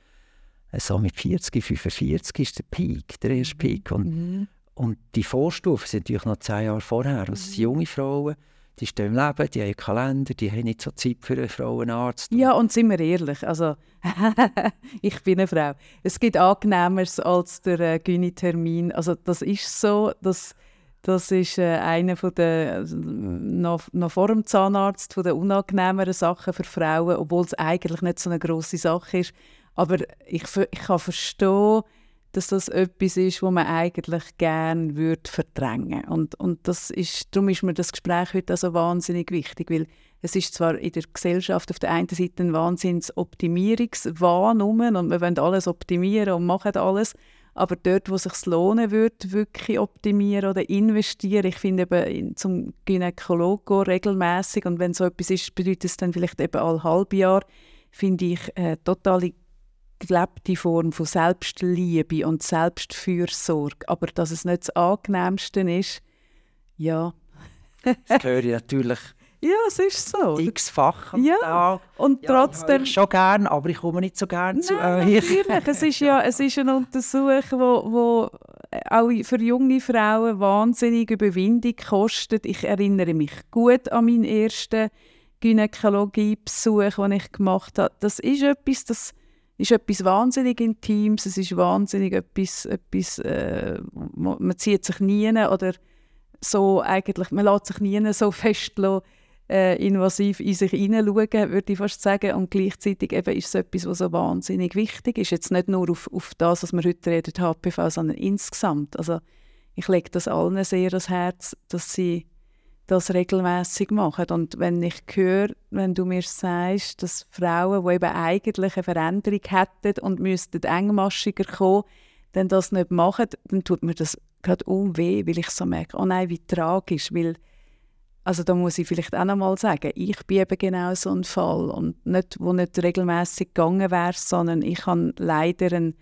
so mit 40, 45 ist der Peak, der erste Peak. Und, mhm. und die Vorstufen sind natürlich noch zehn Jahre vorher. Also mhm. junge Frauen, die stehen im Leben, die haben Kalender, die haben nicht so Zeit für einen Frauenarzt. Ja, und sind wir ehrlich, also ich bin eine Frau. Es gibt Angenehmeres als der äh, Gyni-Termin. Also das ist so, dass das ist äh, eine von der, also, noch, noch vor dem Zahnarzt von den unangenehmeren Sachen für Frauen, obwohl es eigentlich nicht so eine große Sache ist. Aber ich, ich kann verstehen, dass das etwas ist, was man eigentlich gerne würde verdrängen. Und und das ist darum ist mir das Gespräch heute so wahnsinnig wichtig, weil es ist zwar in der Gesellschaft auf der einen Seite ein wahnsinns Optimierungswahn und wir wollen alles optimieren und machen alles, aber dort, wo es sich lohnen würde, wirklich optimieren oder investieren, ich finde eben zum Gynäkologen regelmäßig und wenn so etwas ist, bedeutet es dann vielleicht eben alle halbe Jahr, finde ich äh, totale gelebte Form von Selbstliebe und Selbstfürsorge. Aber dass es nicht das Angenehmste ist, ja. das höre ich natürlich ja, es ist so. X-fach am ja. Tag. Und ja, trotzdem... Ich schon gerne, aber ich komme nicht so gerne zu euch. Natürlich, es ist ja es ist ein Untersuch, wo, wo auch für junge Frauen wahnsinnig Überwindung kostet. Ich erinnere mich gut an meinen ersten Gynäkologiebesuch, den ich gemacht habe. Das ist etwas, das ist etwas wahnsinnig Intimes, es ist wahnsinnig etwas, etwas äh, man zieht sich nie oder so eigentlich, man lässt sich nie so festlassen, äh, invasiv in sich hineinschauen, würde ich fast sagen. Und gleichzeitig eben ist es etwas, was so wahnsinnig wichtig ist. Jetzt nicht nur auf, auf das, was wir heute reden, HPV, sondern insgesamt. Also ich lege das allen sehr ans Herz, dass sie das regelmäßig machen. Und wenn ich höre, wenn du mir sagst, dass Frauen, die eben eigentlich eine Veränderung hätten und müssten engmaschiger kommen, dann das nicht machen, dann tut mir das gerade weh, weil ich so merke, oh nein, wie tragisch, weil also da muss ich vielleicht auch noch mal sagen, ich bin eben genau so ein Fall und nicht, wo nicht regelmäßig gegangen wäre, sondern ich habe leider einen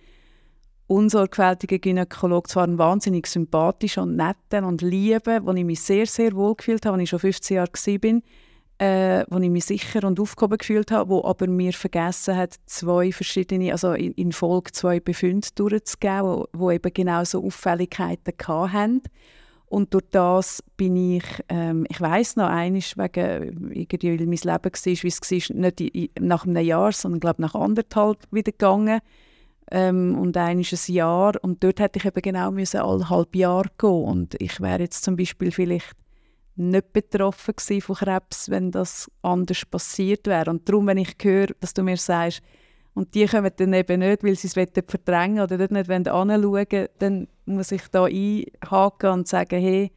unsorgfältigen Gynäkologen, zwar einen wahnsinnig sympathischen und netten und lieben, wo ich mich sehr, sehr wohl gefühlt habe, als ich schon 15 Jahre war, äh, wo ich mich sicher und aufgehoben gefühlt habe, wo aber mir vergessen hat, zwei verschiedene, also in, in Folge zwei Befunde durchzugeben, wo, wo eben genau so Auffälligkeiten hatten. Und durch das bin ich, ähm, ich weiß noch, eines wegen, irgendwie, weil mein Leben war, wie es war, nicht in, nach einem Jahr, sondern glaube nach anderthalb wieder gegangen. Ähm, und eines ein Jahr. Und dort hätte ich eben genau müssen alle halb Jahr gehen Und ich wäre jetzt zum Beispiel vielleicht nicht betroffen von Krebs, wenn das anders passiert wäre. Und darum, wenn ich höre, dass du mir sagst, und die kommen dann eben nicht, weil sie es verdrängen oder dort nicht anschauen wollen, dann muss ich da einhaken und sagen, hey,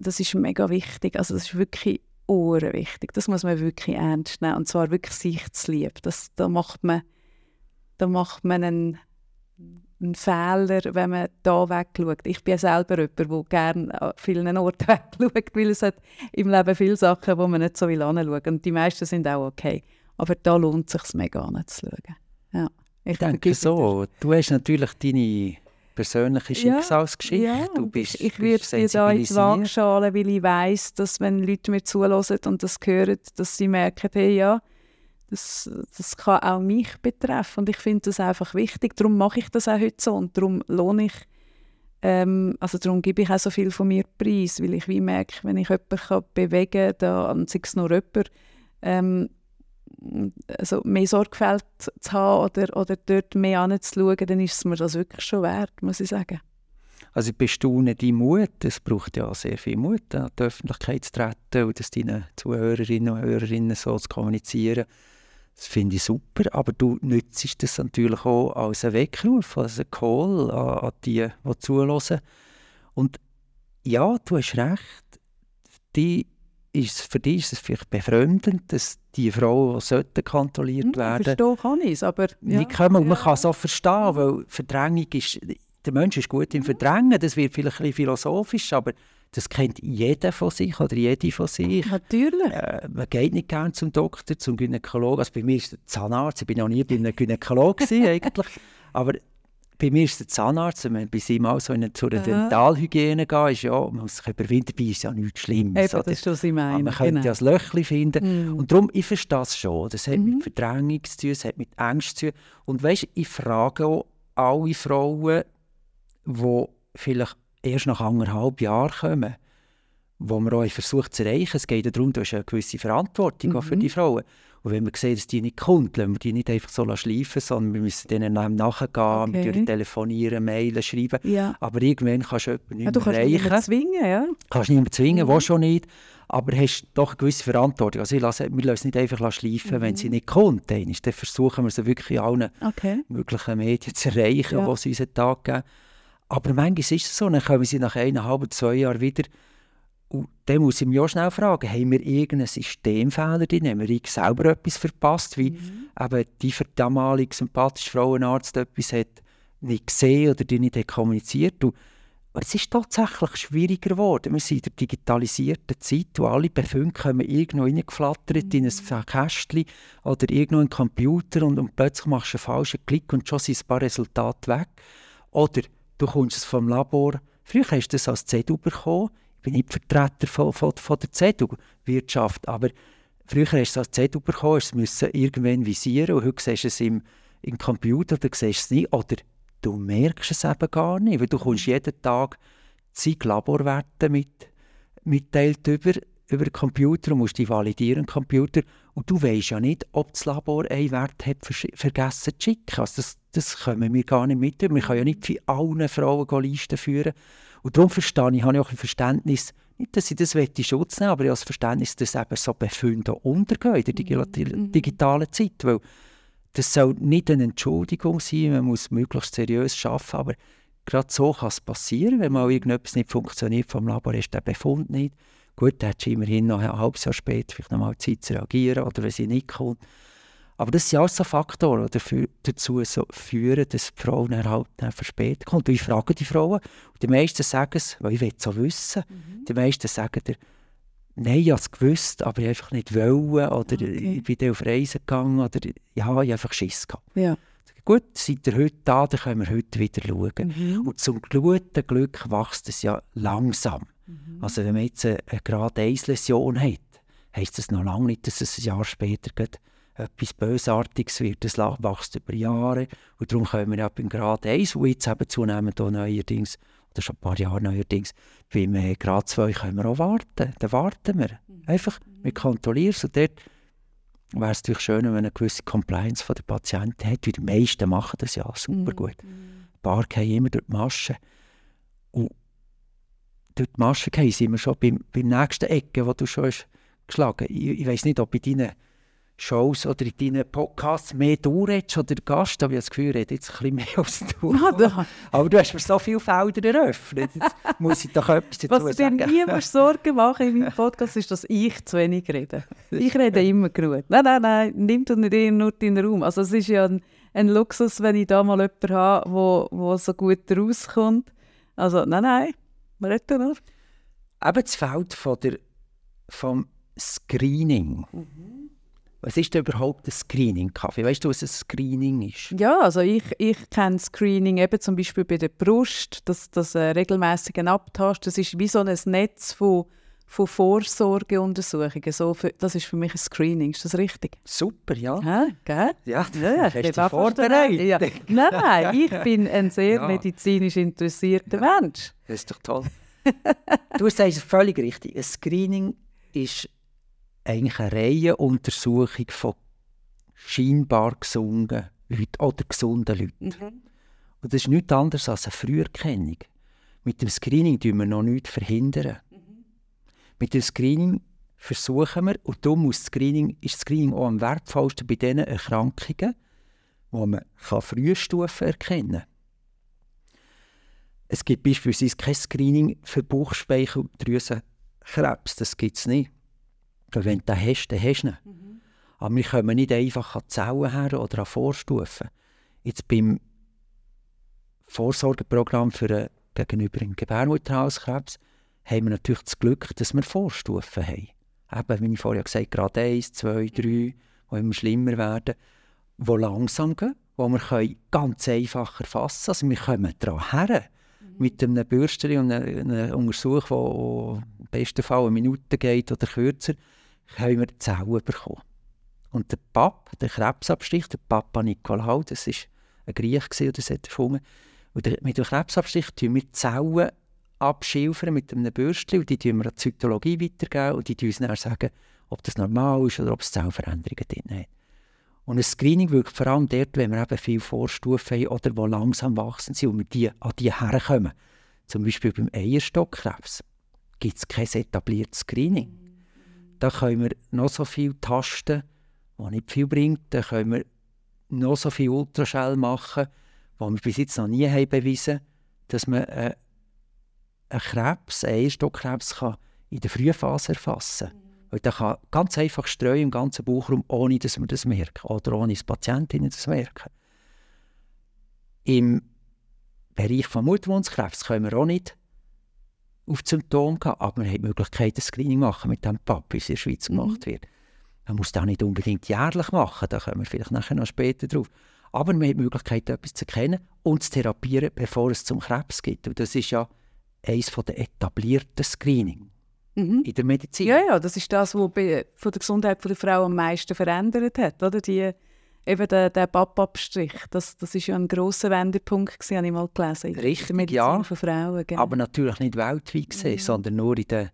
das ist mega wichtig. Also das ist wirklich wichtig. Das muss man wirklich ernst nehmen. Und zwar wirklich sich zu lieb. Das, da macht man, da macht man einen, einen Fehler, wenn man da wegschaut. Ich bin selber jemand, der gerne an vielen Orten wegschaut, weil es hat im Leben viele Sachen, wo man nicht so will anschauen. Und die meisten sind auch okay. Aber da lohnt es sich mega anzuschauen. Ja, ich, ich denke so. Du hast natürlich deine persönliche Schicksalsgeschichte. Ja, ja. Du bist, ich würde dir da in die Waagschale, weil ich weiss, dass wenn Leute mir zulassen und das hören, dass sie merken, hey, ja, das, das kann auch mich betreffen und ich finde das einfach wichtig. Darum mache ich das auch heute so und darum lohne ich, ähm, also darum gebe ich auch so viel von mir preis, weil ich wie merke, wenn ich jemanden bewegen kann, sei es nur jemand, ähm, also mehr Sorgfalt zu haben oder, oder dort mehr anzuschauen, dann ist es mir das wirklich schon wert, muss ich sagen. Also ich bestaune deinen Mut. Es braucht ja sehr viel Mut, an die Öffentlichkeit zu treten und das deinen Zuhörerinnen und Hörerinnen so zu kommunizieren. Das finde ich super, aber du nützt das natürlich auch als einen Weckruf, als einen Call an, an die, die zuhören. Und ja, du hast recht, die ist, für dich ist es vielleicht befremdend, dass die Frauen, die kontrolliert hm, werden Verstehen kann ich es, aber... Ja, können, man kann es auch verstehen, weil Verdrängung ist... Der Mensch ist gut im Verdrängen, das wird vielleicht ein bisschen philosophisch, aber das kennt jeder von sich oder jede von sich. Natürlich. Äh, man geht nicht gerne zum Doktor, zum Gynäkologen. Also bei mir ist der Zahnarzt, ich bin noch nie bei einem Gynäkologen eigentlich, aber bei mir ist der Zahnarzt, wenn man bei ihm auch so in, zu einer Dentalhygiene geht, ist ja, man muss sich überwinden, dabei ist ja nichts Schlimmes. Eben, das ist, was ich meine. Man könnte genau. ja ein Löchchen finden. Mm. Und darum, ich verstehe das schon. Das hat mm. mit mhm. Verdrängung zu tun, es hat mit Angst zu tun. Und weißt, ich frage auch alle Frauen, die vielleicht erst nach anderthalb Jahren kommen, wo man auch versucht zu erreichen. Es geht darum, du hast eine gewisse Verantwortung -hmm. für die Frauen. Und wenn wir sehen, dass die nicht kommt, lassen wir die nicht einfach so schleifen, sondern wir müssen denen nachgehen, okay. mit telefonieren, mailen, schreiben. Ja. Aber irgendwann kannst du jemanden nicht ja, du kannst erreichen. niemanden zwingen, ja. Kannst niemanden zwingen, mhm. schon nicht. Aber hast doch eine gewisse Verantwortung. Also lasse, wir lassen nicht einfach schleifen, mhm. wenn sie nicht kommt. Dann, versuchen wir sie wirklich allen okay. möglichen Medien zu erreichen, ja. die sie unseren Tag geben. Aber manchmal ist es so, dann kommen sie nach eineinhalb, zwei Jahren wieder und dann muss ich mich auch schnell fragen, haben wir irgendeinen Systemfehler drin? Haben wir selber etwas verpasst? Wie mhm. eben die damalige sympathische Frauenarzt etwas hat nicht gesehen oder die nicht kommuniziert. Und es ist tatsächlich schwieriger geworden. Wir sind in der digitalisierten Zeit, wo alle Befunde kommen irgendwo reingeflattert mhm. in ein mhm. Kästchen oder irgendwo in einen Computer und, und plötzlich machst du einen falschen Klick und schon sind ein paar Resultate weg. Oder du kommst es vom Labor. Früher hast du das als CEDU bekommen. Ich bin nicht Vertreter von, von, von der CEDU-Wirtschaft, aber früher hast du es als CEDU bekommen, hast es irgendwann visieren und heute siehst du es im, im Computer, oder siehst es nicht. Oder du merkst es eben gar nicht, weil du kommst jeden Tag zig Laborwerte mit, mitteilt über, über den Computer und musst die validieren, Computer. Und du weißt ja nicht, ob das Labor einen Wert hat vergessen zu schicken. Also das, das können wir gar nicht mit. Wir können ja nicht für alle Frauen Listen führen. Und darum verstehe ich, habe ich auch ein Verständnis, nicht, dass ich das in Schutz nehmen aber ich habe das Verständnis, dass eben so Befunde untergehen in der mhm. digitalen Zeit. Weil das soll nicht eine Entschuldigung sein, man muss möglichst seriös arbeiten, aber gerade so kann es passieren, wenn mal irgendetwas nicht funktioniert vom Labor, ist der Befund nicht. Gut, dann hat immerhin noch ein halbes Jahr später vielleicht noch mal Zeit zu reagieren oder wenn sie nicht kommt. Aber das sind alles so Faktoren, die dafür, dazu so führen, dass die Frau dann halt dann verspätet kommt. Und ich frage die Frauen, und die meisten sagen es, weil ich will es so wissen, mhm. die meisten sagen dir, Nein, ich habe es gewusst, aber ich einfach nicht wollen. Oder okay. ich bin dann auf Reisen gegangen. Oder ja, ich habe einfach Schiss gehabt. Ja. Gut, seid ihr heute da, dann können wir heute wieder schauen. Mhm. Und zum guten Glück wächst es ja langsam. Mhm. Also wenn man jetzt eine, eine Grad 1 Läsion hat, heisst das noch lange nicht, dass es ein Jahr später geht etwas Bösartiges wird. Das wächst über Jahre. Und darum können wir ja beim Grad 1, wo jetzt eben zunehmend auch neuerdings oder schon ein paar Jahre neuerdings, beim äh, Grad 2 können wir auch warten. Dann warten wir. Mhm. Einfach, wir kontrollieren es. Und dort wäre es natürlich schön, wenn man eine gewisse Compliance von der Patienten hat. Wie die meisten machen das ja super gut. Mhm. Ein paar gehen immer durch die Masche. Und durch die Masche gehen sind wir schon beim, beim nächsten Ecke, wo du schon hast geschlagen hast. Ich, ich weiß nicht, ob bei deinen Shows oder in deinen Podcasts mehr du redest oder der Gast, aber ich habe das Gefühl, ich jetzt ein bisschen mehr als du. Ja, aber du hast mir so viele Felder eröffnet. Jetzt muss ich doch etwas dazu Was sagen. Was dir niemand Sorgen machen in meinem Podcast, ist, dass ich zu wenig rede. Ich rede immer genug. Nein, nein, nein, nimm du nicht nur deinen Raum. Also es ist ja ein, ein Luxus, wenn ich da mal jemanden habe, wo, wo so gut rauskommt. Also nein, nein, rede nur. Eben das Feld von der, vom Screening. Mhm was ist denn überhaupt ein Screening-Kaffee? Weißt du, was ein Screening ist? Ja, also ich, ich kenne Screening eben zum Beispiel bei der Brust, das, das äh, regelmäßigen Abtast. Das ist wie so ein Netz von, von Vorsorgeuntersuchungen. So für, das ist für mich ein Screening. Ist das richtig? Super, ja. Ja, gell? Ja, ja, ja hast dich vorbereitet? Ja. Nein, nein, ich bin ein sehr ja. medizinisch interessierter ja. Mensch. Das ist doch toll. du sagst völlig richtig. Ein Screening ist eigentlich eine Reihenuntersuchung von scheinbar gesunden Leuten oder gesunden Leuten. Mhm. Und das ist nichts anderes als eine Früherkennung. Mit dem Screening tun wir noch nichts verhindern. Mit dem Screening versuchen wir, und darum muss Screening, ist das Screening auch am wertvollsten bei diesen Erkrankungen, wo man Frühstufen erkennen kann. Es gibt beispielsweise kein Screening für Bauchspeicheldrüsenkrebs, das gibt es nicht. Wenn du den hast, dann hast du ihn. Mhm. Aber wir kommen nicht einfach an Zellen her oder an Vorstufen. Jetzt beim Vorsorgeprogramm für gegenüber dem Gebärmutterhalskrebs haben wir natürlich das Glück, dass wir Vorstufen haben. Eben, wie ich vorher gesagt habe, Grad 1, 2, 3, die immer schlimmer werden, die langsam gehen, die wir ganz einfach erfassen können. Also wir kommen daran her mhm. mit einem Bürstchen und einer Untersuchung, die im besten Fall eine Minute geht oder kürzer haben wir Zellen bekommen. Und der Pap, der Krebsabstich, der Papa Nikolaou, das war ein Griech, der das hat erfunden. Und der, mit dem Krebsabstich tun wir Zellen abschilfern mit einem Bürstchen und die tun wir an die Zytologie weitergeben und die uns dann sagen, ob das normal ist oder ob es Zellveränderungen drin hat. Und ein Screening wirkt vor allem dort, wenn wir eben viele Vorstufen haben oder die langsam wachsen sind und wir die, an die herkommen. Zum Beispiel beim Eierstockkrebs gibt es kein etabliertes Screening da können wir noch so viel tasten, was nicht viel bringt. Da können wir noch so viel Ultraschall machen, was wir bis jetzt noch nie haben bewiesen dass man äh, einen Krebs, einen Eierstockkrebs kann in der Frühphase erfassen kann. Mhm. Weil der kann ganz einfach streuen im ganzen Bauchraum, ohne dass wir das merken. Oder ohne dass Patientinnen das merken. Im Bereich von Muttermundskrebs können wir auch nicht auf die Symptome gehabt, aber man hat die Möglichkeit, ein Screening machen mit dem PAP, wie es in der Schweiz mhm. gemacht wird. Man muss das nicht unbedingt jährlich machen, da kommen wir vielleicht nachher noch später drauf. Aber man hat die Möglichkeit, etwas zu erkennen und zu therapieren, bevor es zum Krebs geht. Und das ist ja eines der etablierten Screening mhm. in der Medizin. Ja, ja, das ist das, was von der Gesundheit der Frau am meisten verändert hat, oder? Die, eben der, der Pappabstrich, das, das ist ja ein grosser Wendepunkt, gewesen, habe ich mal gelesen. Richtig, ja. Von Frauen, genau. Aber natürlich nicht weltweit gesehen, mhm. sondern nur in den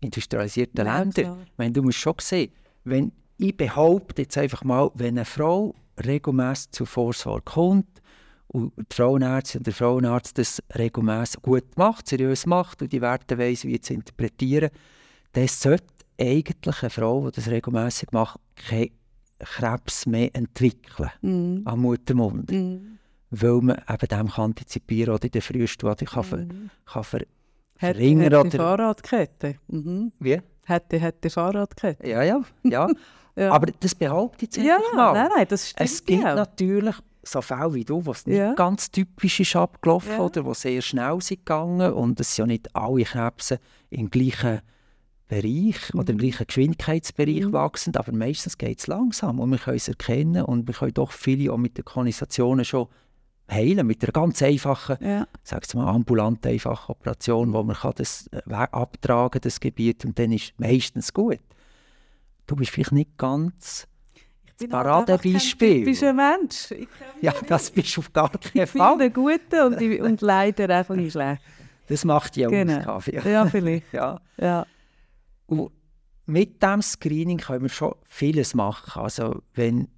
industrialisierten ja, Ländern. Meine, du musst schon sehen, wenn ich behaupte jetzt einfach mal, wenn eine Frau regelmäßig zur Vorsorge kommt und die Frauenärztin der Frauenarzt das regelmäßig gut macht, seriös macht und die Werte weiss, wie zu interpretieren, dann sollte eigentlich eine Frau, die das regelmäßig macht, keinen Krebs mehr entwickeln mm. am Muttermund. Mm. Weil man eben dem kann antizipieren oder in der Frühstudie kann, ver, mm. kann ver, verringern. Hätte, hätte Fahrradkette. Mhm. Wie? Hätte, hätte Fahrradkette. Ja, ja, ja. ja. Aber das behauptet sich ja, mal. Nein, nein, das stimmt Es gibt ja. natürlich so Fälle wie du, was nicht ja. ganz typisch ist abgelaufen ja. oder wo sehr schnell sind gegangen und es sind ja nicht alle Krebse im gleichen Bereich mhm. oder im gleichen Geschwindigkeitsbereich mhm. wachsen, aber meistens geht es langsam und wir können es erkennen und wir können doch viele auch mit den Konisationen schon heilen, mit einer ganz einfachen, ja. sag's mal, ambulant einfachen Operation, wo man kann das äh, abtragen das Gebiet und dann ist meistens gut. Du bist vielleicht nicht ganz das Paradebeispiel. Du bist ein Mensch. ja, das bist du auf gar keinen Fall. Ich bin Gute und, und leider einfach nicht schlecht. Das macht ja genau. aus, Ja, vielleicht. ja. ja. Und mit diesem Screening können wir schon vieles machen. Also wenn,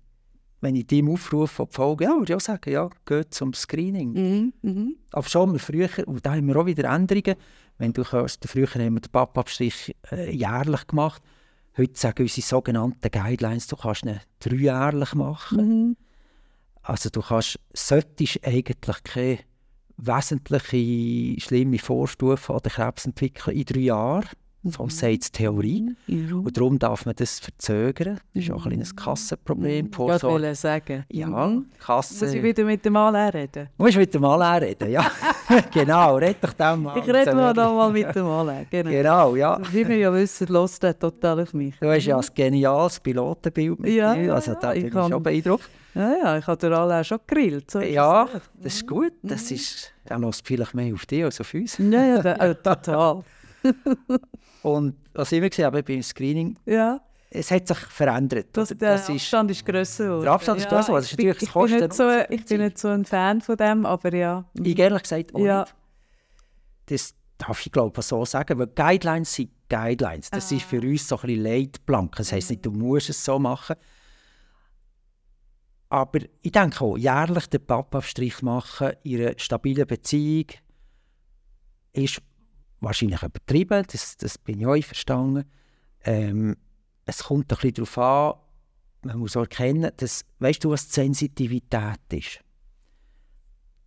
wenn ich dem aufrufe, ob Folge, ja, würde ich auch sagen, ja, geht zum Screening. Mhm, mh. Aber schon mal früher, und da haben wir auch wieder Änderungen, wenn du kannst, früher haben wir den Pappabstrich äh, jährlich gemacht, heute sagen unsere sogenannten Guidelines, du kannst ihn dreijährlich machen. Mhm. Also du kannst, solltest eigentlich keine wesentliche schlimme Vorstufe an der Krebsentwicklung in drei Jahren mhm. sagt die Theorie. Mhm. Und darum darf man das verzögern. Das ist auch ein kleines Kassenproblem. Mhm. Ich wollte sagen. Ja, mhm. Kasse. Muss ich wieder mit dem Mann reden? Muss mit dem Mann reden, ja. genau, red doch dem mal. Ich rede mal nochmal mit dem Mann. Genau. genau, ja. Wie wir ja wissen, lässt er total auf mich. Du hast ja ein geniales Pilotenbild mit ja, dir. Also da bin ich schon beeindruckt. Ja, ja, ich habe alle auch schon gegrillt. So ja, das ist gut. Das ist, er lässt vielleicht mehr auf dich als auf uns. Ja, ja, oh, total. Und was ich immer gesehen habe beim Screening, ja. es hat sich verändert. Das, der das Abstand ist, ist grösser. Der Abstand ist grösser. Das ist natürlich ich, bin nicht so, ich bin nicht so ein Fan von dem, aber ja. Ich ehrlich gesagt auch ja. nicht. Das darf ich glaube so sagen, weil Guidelines sind Guidelines. Das ah. ist für uns so ein bisschen Leitplanken. Das heisst nicht, du musst es so machen. Aber ich denke auch, jährlich den Pappabstrich machen in einer stabilen Beziehung ist wahrscheinlich übertrieben, das, das bin ich auch verstanden. Ähm, es kommt ein bisschen darauf an, man muss auch erkennen, dass, weißt du, was die Sensitivität ist?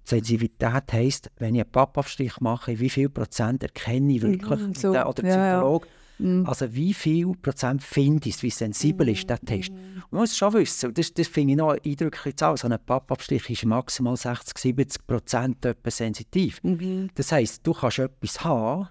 Sensitivität heisst, wenn ich einen Pappaufstrich mache, wie viel Prozent erkenne ich wirklich, mhm, so. oder Psychologe, ja, ja. Mhm. Also wie viel Prozent finde ich wie sensibel mhm. ist der Test. Und man muss schon wissen, das, das finde ich noch eindrücklich zu So ein Pappabstrich ist maximal 60, 70 Prozent sensitiv. Mhm. Das heisst, du kannst etwas haben,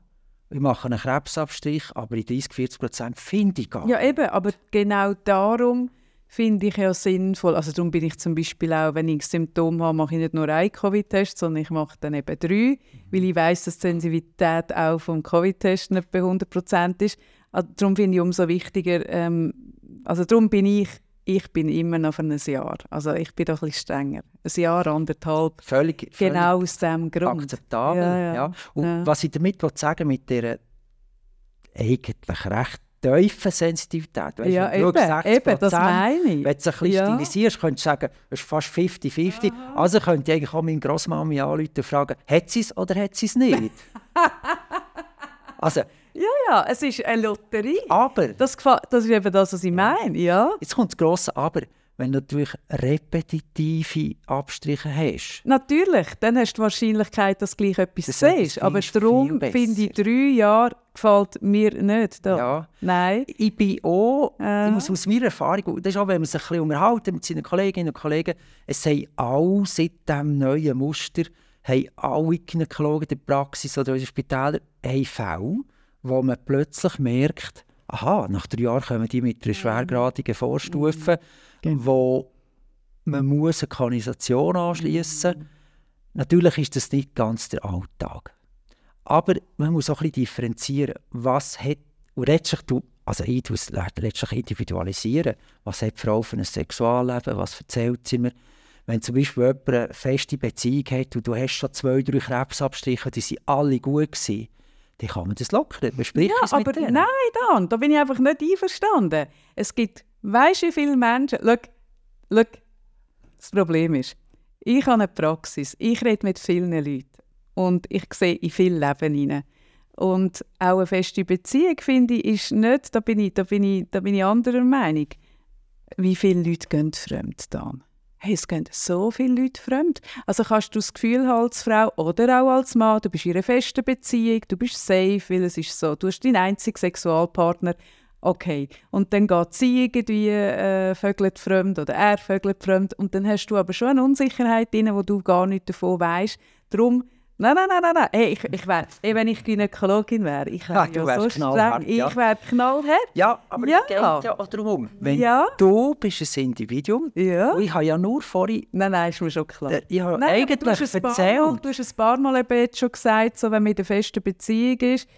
ich mache einen Krebsabstrich, aber in 30, 40 Prozent finde ich gar nicht. Ja eben, aber genau darum finde ich ja sinnvoll. Also darum bin ich zum Beispiel auch, wenn ich Symptome habe, mache ich nicht nur einen Covid-Test, sondern ich mache dann eben drei, weil ich weiß, dass die Sensitivität auch vom Covid-Test nicht bei 100% ist. Also darum finde ich umso wichtiger, ähm, also darum bin ich, ich bin immer noch für ein Jahr. Also ich bin doch ein bisschen strenger. Ein Jahr, anderthalb. Völlig, völlig genau aus dem Grund. Akzeptabel, ja. ja. ja. Und ja. was ich damit sagen mit der eigentlich recht tiefen Sensitivität. Weißt, ja, eben, eben, das meine ich. Wenn du es ein bisschen ja. stilisierst, könntest du sagen, es ist fast 50-50. Also könnte ich eigentlich auch meine Grossmami anrufen und fragen, hat sie es oder hat sie es nicht? also, ja, ja, es ist eine Lotterie. Aber... Das, das ist eben das, was ich meine, ja. Jetzt kommt das grosse Aber wenn du natürlich repetitive Abstriche hast. Natürlich, dann hast du die Wahrscheinlichkeit, dass du gleich etwas das siehst. Aber darum finde ich, drei Jahre gefällt mir nicht. Da. Ja. Nein. Ich bin auch, äh. ich muss aus meiner Erfahrung, das ist auch, wenn man sich ein bisschen unterhalten mit seinen Kolleginnen und Kollegen, es sei all seit diesem neuen Muster, haben alle Gynäkologen der Praxis oder in den Spitälern Fälle, wo man plötzlich merkt, aha, nach drei Jahren kommen die mit einer schwergradigen Vorstufe, mhm. wo man muss eine Kanalisation anschließen. Mhm. Natürlich ist das nicht ganz der Alltag. Aber man muss auch ein bisschen differenzieren, was hat, und letztlich, also ich tue es letztlich individualisieren, was hat die Frau für ein Sexualleben, was erzählt sie mir. Wenn zum Beispiel jemand eine feste Beziehung hat und du hast schon zwei, drei Krebsabstriche, die sind alle gut gewesen, dann kann man das lockern. Man spricht ja, aber denen. nein, Dan, da bin ich einfach nicht einverstanden. Es gibt, weißt du, wie viele Menschen, schau, schau, das Problem ist, ich habe eine Praxis, ich rede mit vielen Leuten und ich sehe in viel Leben hinein. Und auch eine feste Beziehung, finde ich, ist nicht, da bin ich, da bin ich, da bin ich anderer Meinung. Wie viele Leute gehen fremd dann? Hey, es gehen so viele Leute fremd. Also kannst du das Gefühl haben als Frau oder auch als Mann, du bist in einer festen Beziehung, du bist safe, weil es ist so, du hast deinen einzigen Sexualpartner Okay, und dann geht sie irgendwie äh, vögelt fremd oder er vögelt fremd und dann hast du aber schon eine Unsicherheit drin, wo du gar nicht davon weißt. Darum, nein, nein, nein, nein, nein. Hey, ich, ich wär, hey, wenn ich Gynäkologin wäre, ich wäre ja, ja so streng, ich wäre knallhart. Ja, aber ja. es geht ja auch darum, wenn ja. du bist ein Individuum, ja. und ich habe ja nur vorhin... Nein, nein, ist mir schon klar. Äh, ich habe nein, eigentlich du erzählt... Mal, du hast ein paar Mal jetzt schon gesagt, so, wenn man in der festen Beziehung ist,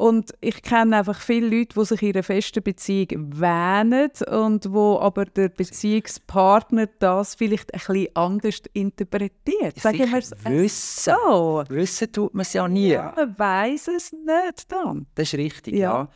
und ich kenne einfach viele Leute, die sich in einer festen Beziehung wähnen und wo aber der Beziehungspartner das vielleicht ein bisschen anders interpretiert. Sagen wir es wissen. so. Wissen tut man es ja nie. Ja, man weiß es nicht dann. Das ist richtig, ja. ja.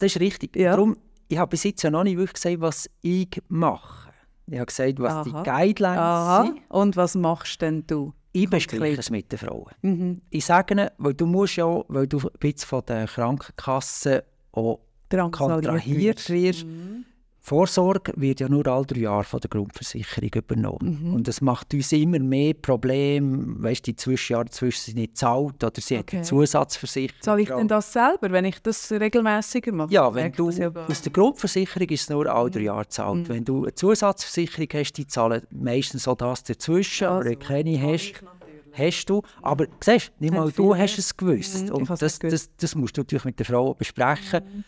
Das ist richtig. Ja. Darum, ich habe bis jetzt ja noch nicht wirklich gesagt, was ich mache. Ich habe gesagt, was Aha. die Guidelines Aha. sind. Und was machst denn du? Ich bespreche es mit den Frauen. Mhm. Ich sage ihnen, weil du musst ja, weil du ein bisschen von der Krankenkasse auch kontrahiert wirst, mhm. Vorsorge wird ja nur alle drei Jahre von der Grundversicherung übernommen. Mhm. Und das macht uns immer mehr Probleme, weißt die Zwischenjahre dazwischen sind nicht zahlt oder sie okay. hat eine Zusatzversicherung. Zahle ich denn das selber, wenn ich das regelmäßiger mache? Ja, wenn du, ja aus der Grundversicherung ist es nur alle drei mhm. Jahre zahlt. Mhm. Wenn du eine Zusatzversicherung hast, die zahlen meistens so das dazwischen, also, aber keine hast, hast du. Aber siehst, nicht mal du hast es gewusst. Mhm, und das, das, das, musst du natürlich mit der Frau besprechen. Mhm.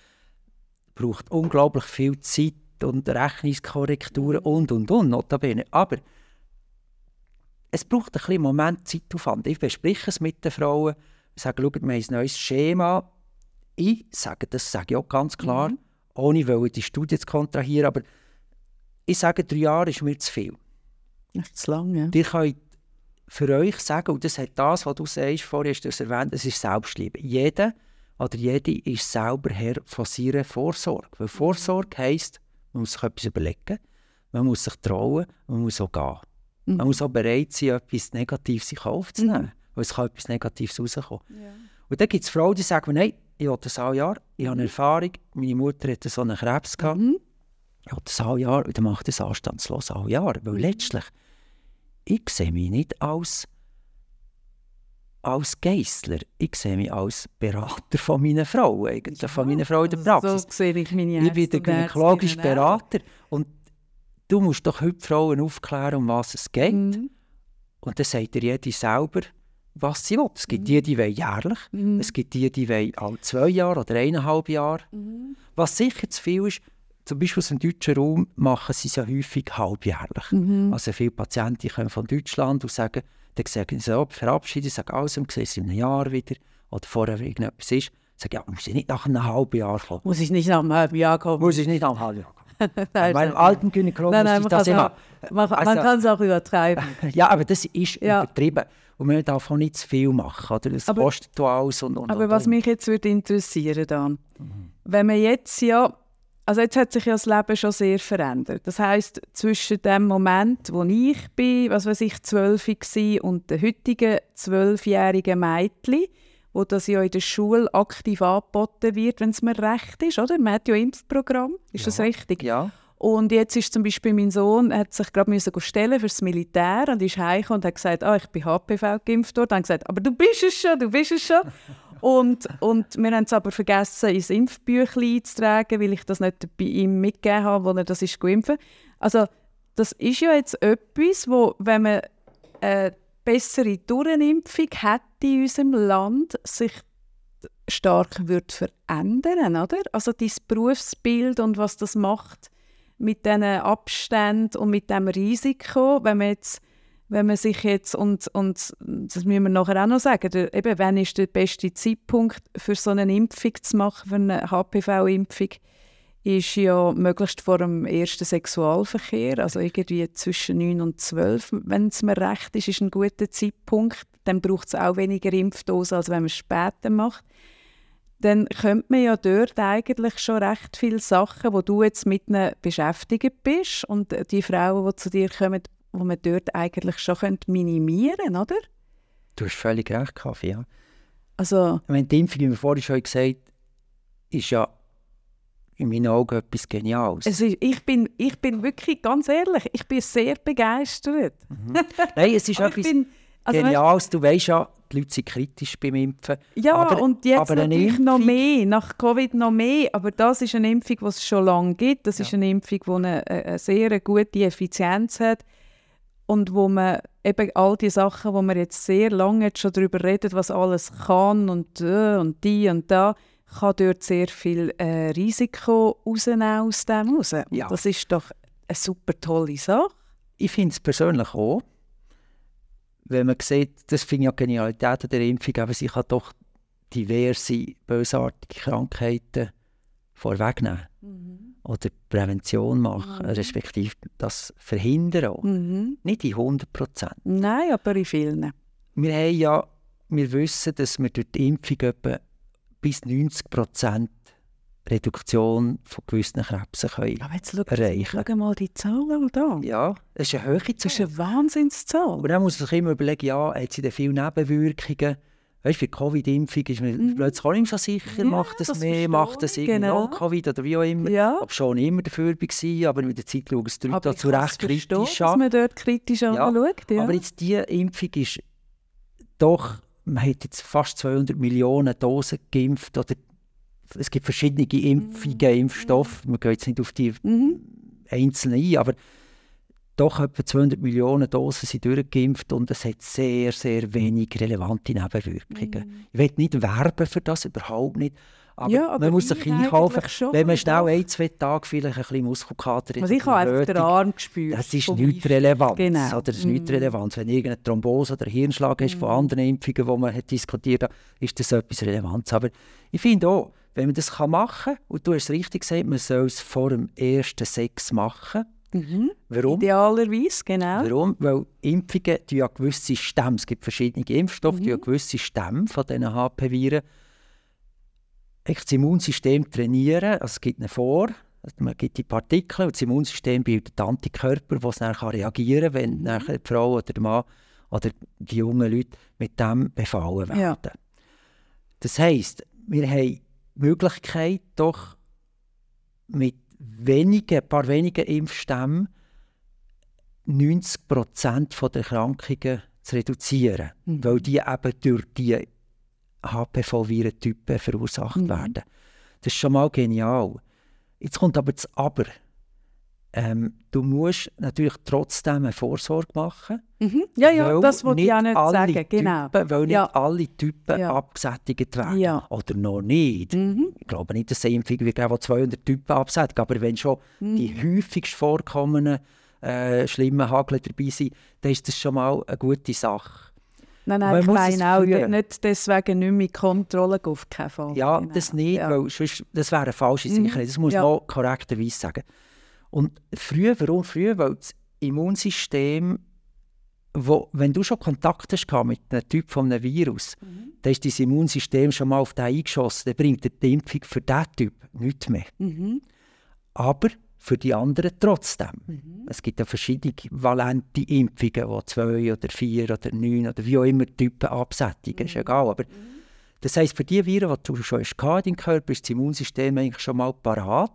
Braucht unglaublich viel Zeit und Rechnungskorrekturen mhm. und, und, und, notabene. Aber es braucht ein bisschen Moment Zeitaufwand. Ich bespreche es mit den Frauen, ich sage, schaut, wir haben ein neues Schema. Ich sage, das sage ich auch ganz klar, mhm. ohne die Studie zu kontrahieren, aber ich sage, drei Jahre ist mir zu viel. Das ist zu lang, ja. Ihr könnt für euch sagen, und das hat das, was du sagst, vorher hast du es erwähnt, es ist Selbstliebe. Jeder oder jede ist selber Herr von seiner Vorsorge. Weil Vorsorge heisst, man muss sich etwas überlegen, man muss sich trauen, man muss auch gehen. Mhm. Man muss auch bereit sein, etwas Negatives in Kauf zu nehmen, mhm. weil es kann etwas Negatives rauskommen. Ja. Und dann gibt es Frauen, die sagen, nein, ich habe das ein Jahr, ich habe eine mhm. Erfahrung, meine Mutter hatte so einen Krebs gehabt, mhm. ich habe das ein Jahr und dann mache ich das anstandslos ein Jahr. Weil mhm. letztlich, ich sehe mich nicht als als Geissler. Ich sehe mich als Berater von meiner Frau, eigentlich, ja, von meiner Frau in der Praxis. So sehe ich meine Ich bin der gynäkologische Berater. Und du musst doch heute Frauen aufklären, um was es geht. Mhm. Und dann sagt dir jede selber, was sie will. Es gibt mhm. die, die wollen jährlich. Mhm. Es gibt die, die wollen alle zwei Jahre oder eineinhalb Jahre. Mhm. Was sicher zu viel ist, zum Beispiel aus dem deutschen Raum machen sie es ja häufig halbjährlich. Mhm. Also viele Patienten kommen von Deutschland und sagen, dann sagen sie, so, verabschieden, sagen, also, wir sehen sie in einem Jahr wieder oder vorher irgendetwas ist. Sage, ja, muss ich nicht nach einem halben Jahr kommen? Muss ich nicht nach einem halben Jahr kommen? Muss ich nicht nach einem halben Jahr kommen? nein, Beim alten Gynäkologen nein, nein, das immer... Man, also, man kann es auch übertreiben. ja, aber das ist ja. übertrieben. Und man darf auch nicht zu viel machen. Oder? Das aber, kostet alles. Und, und, aber und, was mich jetzt würde interessieren dann, mhm. wenn man jetzt ja also jetzt hat sich ja das Leben schon sehr verändert. Das heißt zwischen dem Moment, wo ich bin, was weiß ich, zwölf war und der heutigen zwölfjährigen Mädchen, wo das ja in der Schule aktiv angeboten wird, wenn es mir recht ist, oder? Man hat ja Impfprogramm, ist ja. das richtig? Ja. Und jetzt ist zum Beispiel mein Sohn, hat sich gerade müssen stellen fürs Militär und ist heimgekommen und hat gesagt, ah, ich bin HPV geimpft worden. Dann gesagt, aber du bist es schon, du bist es schon. Und, und wir haben es aber vergessen, ins Impfbüchlein einzutragen, weil ich das nicht bei ihm mitgegeben habe, wo er das ist impfen. Also das ist ja jetzt etwas, wo, wenn man äh, bessere Durchnimpfung hätte in unserem Land sich stark wird verändern, oder? Also dein Berufsbild und was das macht mit diesen Abständen und mit dem Risiko, wenn man jetzt wenn man sich jetzt, und, und das müssen wir nachher auch noch sagen, der, eben, wann ist der beste Zeitpunkt für so eine Impfung zu machen, für eine HPV-Impfung, ist ja möglichst vor dem ersten Sexualverkehr, also irgendwie zwischen 9 und 12, wenn es mir recht ist, ist ein guter Zeitpunkt. Dann braucht es auch weniger Impfdosen, als wenn man es später macht. Dann könnte man ja dort eigentlich schon recht viele Sachen, wo du jetzt mit ihnen beschäftigt bist und die Frauen, die zu dir kommen, wo man dort eigentlich schon minimieren könnte, oder? Du hast völlig recht, Kaffee, ja. Also, ich meine, die Impfung, wie wir vorhin schon gesagt ist ja in meinen Augen etwas Geniales. Es ist, ich, bin, ich bin wirklich, ganz ehrlich, ich bin sehr begeistert. Mhm. Nein, es ist etwas bin, also Geniales. Du weißt ja, die Leute sind kritisch beim Impfen. Ja, aber, und jetzt aber natürlich Impfung, noch mehr, nach Covid noch mehr. Aber das ist eine Impfung, die es schon lange gibt. Das ja. ist eine Impfung, die eine, eine sehr gute Effizienz hat und wo man eben all die Sachen, wo man jetzt sehr lange jetzt schon darüber redet, was alles kann und, äh, und die und da, kann dort sehr viel äh, Risiko rausnehmen aus dem raus. Ja. Das ist doch eine super tolle Sache. Ich finde es persönlich auch. Wenn man sieht, das finde ich ja Genialität der Impfung, aber sie kann doch diverse bösartige Krankheiten vorwegnehmen. Mhm oder Prävention machen, mhm. respektive das verhindern auch. Mhm. Nicht in 100 Prozent. Nein, aber in vielen. Wir, haben ja, wir wissen, dass wir durch die Impfung etwa bis 90 Prozent Reduktion von gewissen Krebsen können Aber jetzt schau, erreichen Schau mal die Zahlen da. Ja, das ist eine hohe Zahl. Das ist eine Wahnsinnszahl. Aber dann muss man sich immer überlegen, ja, hat sie denn viele Nebenwirkungen? Weißt, für die Covid-Impfung ist man mhm. plötzlich auch nicht so sicher, ja, macht das, das mehr, macht das irgendwie genau. Covid oder wie auch immer. Ja. Ob schon immer dafür war, aber mit der Zeit schauen es die Leute da zu Recht kritisch an. dass man dort kritisch ja. anschaut. Ja. Aber jetzt diese Impfung ist doch, man hat jetzt fast 200 Millionen Dosen geimpft oder es gibt verschiedene Impfungen, mhm. Impfstoffe, man geht jetzt nicht auf die mhm. einzelnen ein, aber doch etwa 200 Millionen Dosen sind durchgeimpft und es hat sehr, sehr wenig relevante Nebenwirkungen. Mm. Ich will nicht werben für das, überhaupt nicht. Aber, ja, aber man muss sich einkaufen, wenn man schnell ein, zwei Tage vielleicht ein bisschen Muskelkater hat. Also ich habe einfach den Arm gespürt. Das ist nichts relevant. Genau. Oder das ist mm. nichts relevant. Wenn irgendeine Thrombose oder Hirnschlag mm. von anderen Impfungen, die man hat diskutiert hat, ist das etwas Relevantes. Aber ich finde auch, wenn man das machen kann, und du hast es richtig gesagt, man soll es vor dem ersten Sex machen, Mhm. Warum? Idealerweise, genau. Warum? Weil Impfungen die ja gewisse Stämme, es gibt verschiedene Impfstoffe, mhm. die ja gewisse Stämme von diesen HP-Viren das Immunsystem trainieren. Also es gibt ihnen vor, also man gibt die Partikel und das Immunsystem bildet Antikörper, die dann reagieren kann, wenn mhm. die Frau oder der Mann oder die jungen Leute mit dem befallen werden. Ja. Das heisst, wir haben die Möglichkeit, doch mit wenige, ein paar wenige Impfstämme 90 Prozent der Erkrankungen zu reduzieren, mhm. weil die eben durch die HPV-Virentypen verursacht mhm. werden. Das ist schon mal genial. Jetzt kommt aber das Aber. Ähm, du musst natürlich trotzdem eine Vorsorge machen. Mhm. Ja, ja, das wollte ich auch nicht sagen. Genau. Typen, weil ja. nicht alle Typen ja. abgesättigt werden. Ja. Oder noch nicht. Mhm. Ich glaube nicht, dass es die 200 Typen absättigt. Aber wenn schon mhm. die häufigst vorkommenden äh, schlimmen Hagel dabei sind, dann ist das schon mal eine gute Sache. Nein, nein, ich meine auch nicht deswegen nicht mehr Kontrolle auf keinen Fall. Ja, genau. das nicht, weil sonst, das wäre eine falsche mhm. Sicherheit. Das muss man auch korrekterweise sagen. Und früher, warum früher? Weil das Immunsystem, wo, wenn du schon Kontakt hast mit einem Typ von einem Virus, mhm. dann ist dein Immunsystem schon mal auf den eingeschossen. Dann bringt die Impfung für diesen Typ nichts mehr. Mhm. Aber für die anderen trotzdem. Mhm. Es gibt ja verschiedene valente Impfungen, die zwei oder vier oder neun oder wie auch immer Typen absättigen, mhm. ist egal. Aber mhm. das heisst, für die Viren, die du schon hast, in deinem Körper, ist das Immunsystem eigentlich schon mal parat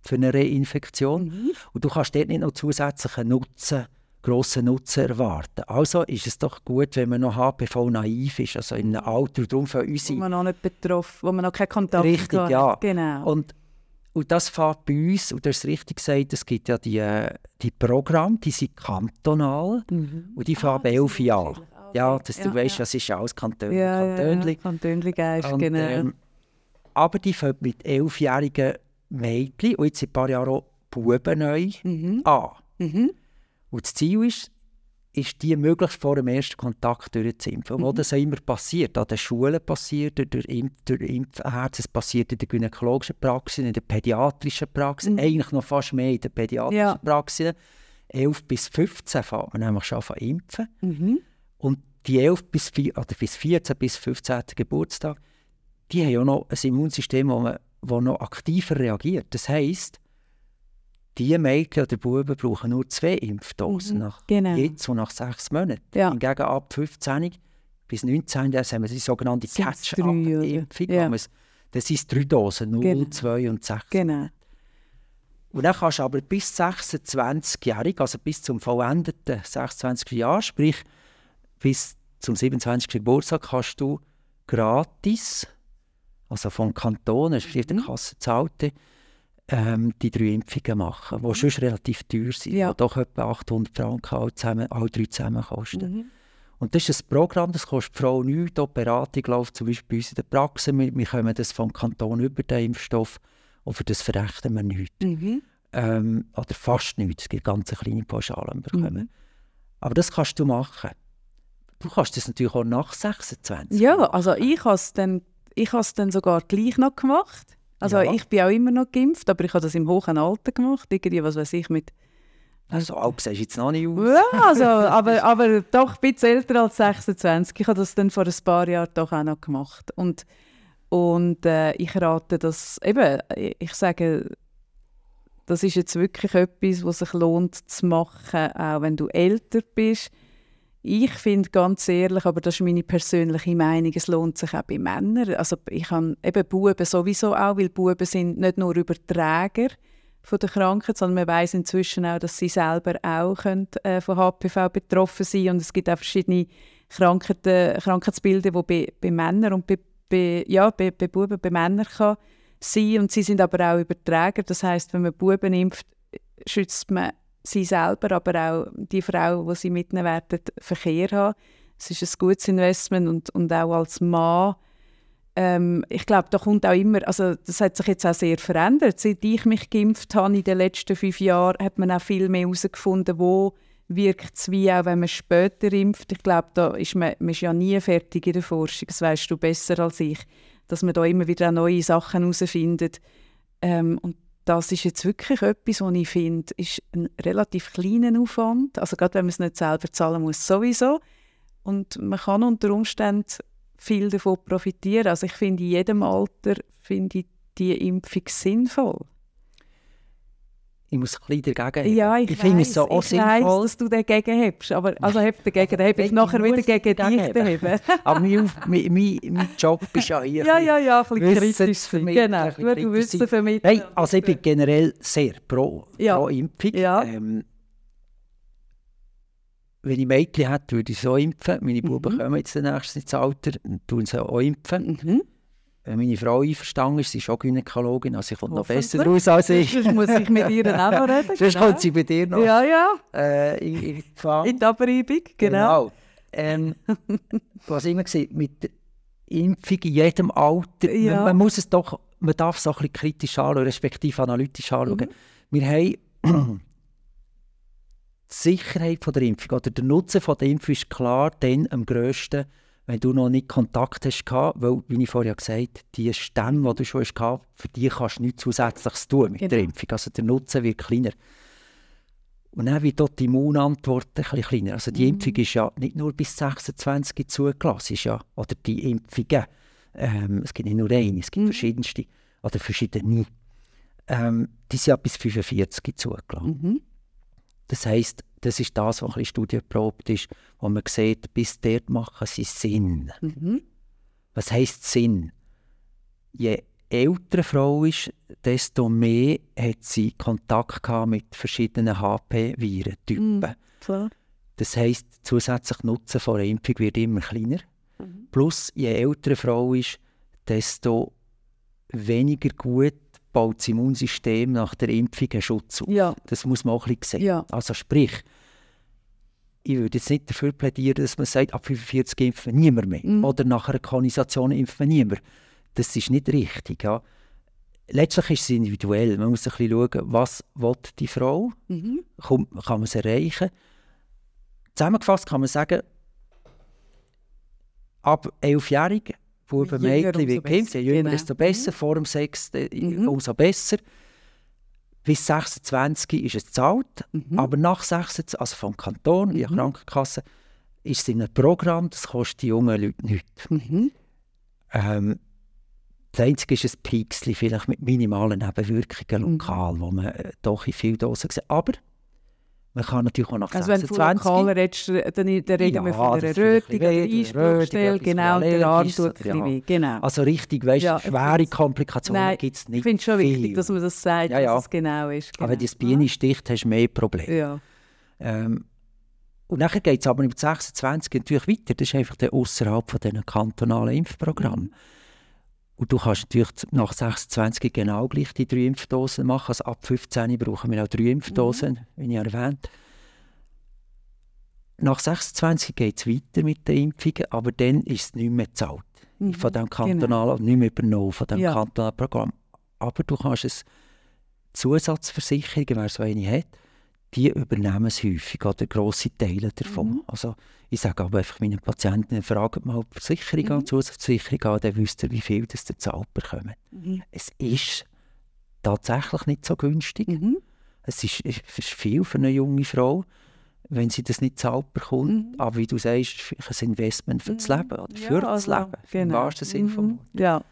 für eine Reinfektion. Mhm. Und du kannst dort nicht noch zusätzlichen Nutzen, grossen Nutzen erwarten. Also ist es doch gut, wenn man noch HPV-naiv ist, also in einem Alter. Darum für unsere... Wo man noch nicht betroffen, wo man noch keinen Kontakt Richtig, hat. ja. Genau. Und und das fährt bei uns, und du hast richtig gesagt, es gibt ja die, äh, die Programme, die sind kantonal mhm. und die ah, fahren elf Jahre. Okay. Ja, das, du ja, weißt, ja. das ist ja alles Kanton, ja, Kantönli. Ja, Kantönli genau. Ähm, aber die fangen mit elfjährigen Mädchen und jetzt ein paar Jahre auch Buben neu mhm. an. Mhm. Und das Ziel ist, ist die möglichst vor dem ersten Kontakt durchzuimpfen. Mhm. Wo das immer passiert, an den Schulen passiert, durch, Impf durch Impfherzen, es passiert in der gynäkologischen Praxis, in der pädiatrischen Praxis, mhm. eigentlich noch fast mehr in der pädiatrischen ja. Praxis. 11 bis 15 fängt man nämlich schon an impfen. Mhm. Und die 11 bis, 4, oder bis 14 bis 15. Geburtstag, die haben ja noch ein Immunsystem, das noch aktiver reagiert. Das heisst, die Mädchen oder Buben brauchen nur zwei Impfdosen mhm, nach genau. jetzt und nach sechs Monaten. Ja. Hingegen ab 15 bis 19 das haben wir die sogenannte Catch-up-Impfung. Ja. Das sind drei Dosen, 0, genau. 2 und 6. Genau. Und dann kannst du aber bis 26-jährig, also bis zum vollendeten 26. Jahr, sprich bis zum 27. Geburtstag, kannst du gratis, also vom Kanton, sprich mhm. der Kasse zahlte, ähm, die drei Impfungen machen, die mhm. schon relativ teuer sind, ja. die doch etwa 800 Franken alle, zusammen, alle drei zusammen kosten. Mhm. Und das ist ein Programm, das kostet die Frau nichts. Die Beratung läuft zum Beispiel bei uns in der Praxis. Wir, wir kommen das vom Kanton über den Impfstoff und für das verrechnen wir nichts. Mhm. Ähm, oder fast nichts. Es gibt ganz kleine Pauschalen. Mhm. Aber das kannst du machen. Du kannst das natürlich auch nach 26. Ja, also ich habe es dann, dann sogar gleich noch gemacht. Also ja. ich bin auch immer noch geimpft, aber ich habe das im hohen Alter gemacht. Irgendwie, was weiß ich, mit... Also alt siehst du jetzt noch nicht aus. Ja, also, aber, aber doch ein bisschen älter als 26. Ich habe das dann vor ein paar Jahren doch auch noch gemacht. Und, und äh, ich rate das, eben, ich sage, das ist jetzt wirklich etwas, was sich lohnt zu machen, auch wenn du älter bist ich finde ganz ehrlich, aber das ist meine persönliche Meinung, es lohnt sich auch bei Männern. Also ich habe eben Buben sowieso auch, weil Buben sind nicht nur Überträger von der Krankheit, sondern man weiß inzwischen auch, dass sie selber auch können, äh, von HPV betroffen sein und es gibt auch verschiedene Krankheiten, Krankheitsbilder, die bei, bei Männern und bei, bei, ja, bei, bei Buben, bei Männern kann sein und sie sind aber auch Überträger. Das heißt, wenn man Buben impft, schützt man sie selber, aber auch die Frau, die sie mitnehmen werden, Verkehr haben. Es ist ein gutes Investment und, und auch als Mann ähm, ich glaube, da kommt auch immer, also das hat sich jetzt auch sehr verändert. Seit ich mich geimpft habe in den letzten fünf Jahren, hat man auch viel mehr herausgefunden, wo wirkt es wie auch, wenn man später impft. Ich glaube, da ist man, man ist ja nie fertig in der Forschung, das weißt du besser als ich, dass man da immer wieder neue Sachen herausfindet. Ähm, und das ist jetzt wirklich etwas, was ich finde, ist ein relativ kleiner Aufwand. Also gerade wenn man es nicht selber zahlen muss, sowieso. Und man kann unter Umständen viel davon profitieren. Also ich finde, in jedem Alter finde ich die Impfung sinnvoll ich muss ein bisschen dagegen Ja, ich, ich finde es so auch sinnvoll. Weiss, dass du dagegen hebst, aber also heb dagegen, dann heb ich nachher wieder gegen dich heben. aber mein, mein, mein, mein Job ist ja hier Ja, ja, ja, ein bisschen kritisch vermitteln. Genau, du Wissen vermitteln. Hey, also ich bin generell sehr pro, ja. pro Impfung. Ja. Ähm, wenn ich Mädchen hätte, würde ich so impfen. Meine Buben mhm. kommen jetzt nächstes ins Alter und tun sie auch impfen. Mhm. Wenn meine Frau einverstanden ist, sie ist auch Gynäkologin, also sie kommt noch besser raus als ich. Sonst muss ich mit ihr auch reden. Sonst genau. kommt sie bei dir noch ja, ja. Äh, in, in, die in der Abreibung, genau. genau. Ähm, was immer gesagt, mit Impfung in jedem Alter, ja. man, man, muss es doch, man darf es auch ein bisschen kritisch anschauen, respektive analytisch anschauen. Mhm. Wir haben die Sicherheit von der Impfung oder der Nutzen von der Impfung ist klar dann am grössten wenn du noch nicht Kontakt hast, weil, wie ich vorher gesagt habe, die Stämme, die du schon hast, für die kannst du nichts Zusätzliches tun mit genau. der Impfung. Also der Nutzen wird kleiner. Und dann wird dort die Immunantwort ein bisschen kleiner. Also die mhm. Impfung ist ja nicht nur bis 26 zugelassen, ist ja, oder die Impfungen, ähm, es gibt nicht nur eine, es gibt mhm. verschiedenste, oder verschiedene, ähm, die sind ja bis 45 zugelassen. Mhm. Das heisst, das ist das, was ein bisschen studienprobt ist, wo man sieht, bis dort machen sie Sinn. Mhm. Was heisst Sinn? Je älter eine Frau ist, desto mehr hat sie Kontakt mit verschiedenen HP-Virentypen. Mhm, das heisst, zusätzlich Nutzen von einer Impfung wird immer kleiner. Mhm. Plus, je älter eine Frau ist, desto weniger gut baut das Immunsystem nach der Impfung einen Schutz auf. Ja. Das muss man auch ein bisschen sehen. Ja. Also sprich, ich würde jetzt nicht dafür plädieren, dass man sagt, ab 45 impfen wir niemand mehr. Mhm. Oder nach einer Kolonisation impfen wir niemand. Das ist nicht richtig. Ja. Letztlich ist es individuell. Man muss ein bisschen schauen, was will die Frau Mhm. Kommt, kann man es erreichen. Zusammengefasst kann man sagen, ab 11-Jährigen, Buben, Mädchen, wie Kind, je jünger, Genau. desto besser, vor dem Sex äh, Mhm. umso besser. Bis 26 ist es gezahlt, Mhm. aber nach 26, also vom Kanton, Mhm. Krankenkasse, ist es in einem Programm, das kostet die jungen Leute nichts. Mhm. Ähm, das Einzige ist ein Pixel, vielleicht mit minimalen Nebenwirkungen Mhm. lokal, wo man äh, doch in vielen Dosen sieht. Aber man kann natürlich auch nach Also wenn du von 26... lokal redest, dann, dann reden wir Ja, von einer das vielleicht Rötung, weh, Einspruchstelle, genau, der Arm tut ja. weh, genau. Also richtig, weißt Ja, du, ich schwere Komplikationen gibt es ich nicht finde es schon wichtig, viel. dass man das sagt, Ja, ja. was es genau ist. Genau. Aber wenn die Biene sticht, hast du mehr Probleme. Ja. Ähm, und nachher geht es aber mit 26 natürlich weiter. Das ist einfach der außerhalb von diesen kantonalen Impfprogrammen. Mhm. Und du kannst natürlich nach 26 genau gleich die drei Impfdosen machen. Also ab 15 brauchen wir auch drei Impfdosen, Mhm. wie ich erwähnt Nach 26 geht es weiter mit den Impfungen, aber dann ist es nicht mehr gezahlt. Mhm. Von dem kantonalen, nicht mehr übernommen von dem Ja. kantonalen Programm. Aber du kannst es Zusatzversicherungen, wer so eine hat, die übernehmen es häufig oder grosse Teile davon. Mhm. Also ich sage aber einfach meinen Patienten, fragt mal die Versicherung Mhm. an, Zusatzversicherung an, dann wisst ihr, wie viel das der zahlt bekommt. Mhm. Es ist tatsächlich nicht so günstig. Mhm. Es ist, es ist viel für eine junge Frau, wenn sie das nicht zahlt bekommt. Mhm. Aber wie du sagst, es ist ein Investment für das Mhm. Leben oder Ja, für das also, Leben, im genau. wahrsten Sinne vom Mhm. Wort. Ja.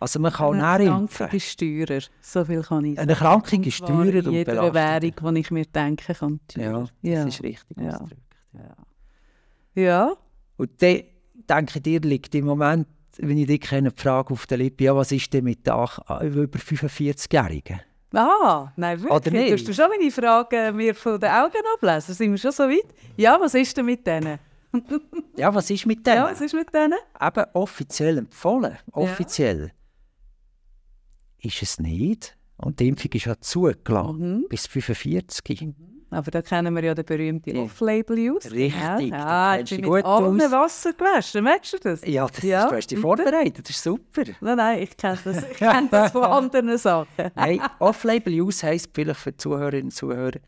Also man kann Eine Erkrankung ist teurer, so viel kann ich Eine Erkrankung Und ist teurer und jeder belastend. Währung, die ich mir denken kann. Ja, teurer. das ja. ist richtig Ja. ausgedrückt. Ja. Ja. Und dann denke ich, dir liegt im Moment, wenn ich dich kenne, die Frage auf der Lippe, ja, was ist denn mit den über 45-Jährigen? Ah, nein, wirklich. Oder nicht? Tust du schon meine Fragen mir von den Augen ablesen? Sind wir schon so weit? Ja, was ist denn mit denen? Ja, was ist mit denen? Ja, was ist mit denen? Eben offiziell empfohlen, offiziell ist es nicht. Und die Impfung ist ja zugelassen, Mhm. bis 45. Aber da kennen wir ja den berühmten Ja. Off-Label-Use. Richtig, Ja, ja ich du bin gut mit allen aus. Wasser gewaschen. Merkst du das? Ja, das, Ja, du hast bitte? vorbereitet, das ist super. Nein, nein, ich kenne das, ich kenn das von anderen Sachen. Nein, Off-Label-Use heisst vielleicht für Zuhörerinnen und Zuhörer,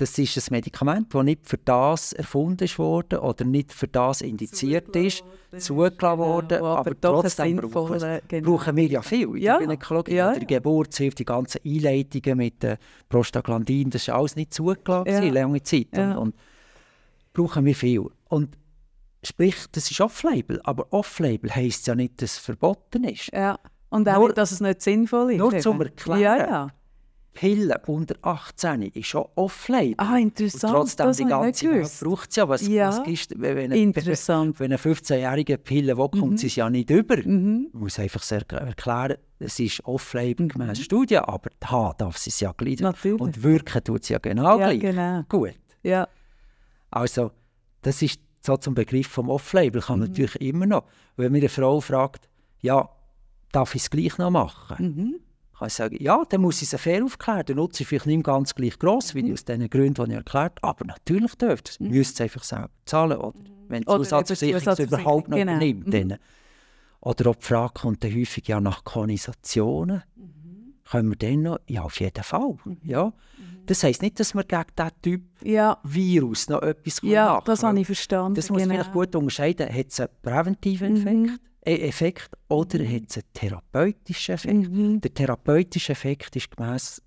das ist ein Medikament, das nicht für das erfunden worden oder nicht für das indiziert ist, zugelassen Genau, aber aber, doch ein trotzdem brauchen, genau. brauchen wir ja viel in Ja, der Gynäkologie. ja, der ja. Geburtshilfe, die ganzen Einleitungen mit äh, Prostaglandin, das ist alles nicht zugelassen, Ja. ja. lange Zeit. Ja. Und, und brauchen wir viel. Und sprich, das ist Off-Label, aber Off-Label heisst ja nicht, dass es verboten ist. Ja. Und auch Nur- dass es nicht sinnvoll ist. nur zum Erklären. Ja, ja. Pillen unter 18 ist schon Off-Label. Ah, Und interessant. trotzdem das die ich ganze Welt braucht es ja. Was, Ja. was wenn, Interessant. wenn ein 15-jähriger Pille will, kommt sie es ja nicht über. Mhm. Man muss einfach sehr erklären, es ist Off-Label gemäß Studie, aber haben darf sie es ja gleich. Natürlich. Und wirken tut sie ja genau Ja, gleich. genau. Gut. Ja. Also, das ist so zum Begriff vom Off-Label. Mhm. Kann natürlich immer noch. Wenn mir eine Frau fragt, ja, darf ich es gleich noch machen? Mhm. Kann ich sagen, ja, dann muss ich es fair aufklären. Der Nutzen ist vielleicht nicht ganz gleich gross, Mhm. wie aus den Gründen, die ich erklärt habe. Aber natürlich dürft ihr es. Mhm. Müsst es einfach selber zahlen. Oder wenn die Zusatzversicherung es überhaupt noch genau. übernimmt. Mhm. Dann. Oder ob die Frage kommt dann häufig ja nach Konisationen. Mhm. Können wir dann noch? Ja, auf jeden Fall. Ja. Das heisst nicht, dass wir gegen diesen Typ Ja, Virus noch etwas ja machen das können. habe ich verstanden. Das muss man genau. vielleicht gut unterscheiden. Hat es einen präventiven Effekt, Mhm. äh, Effekt oder hat es einen therapeutischen Effekt? Mhm. Der therapeutische Effekt ist gemäss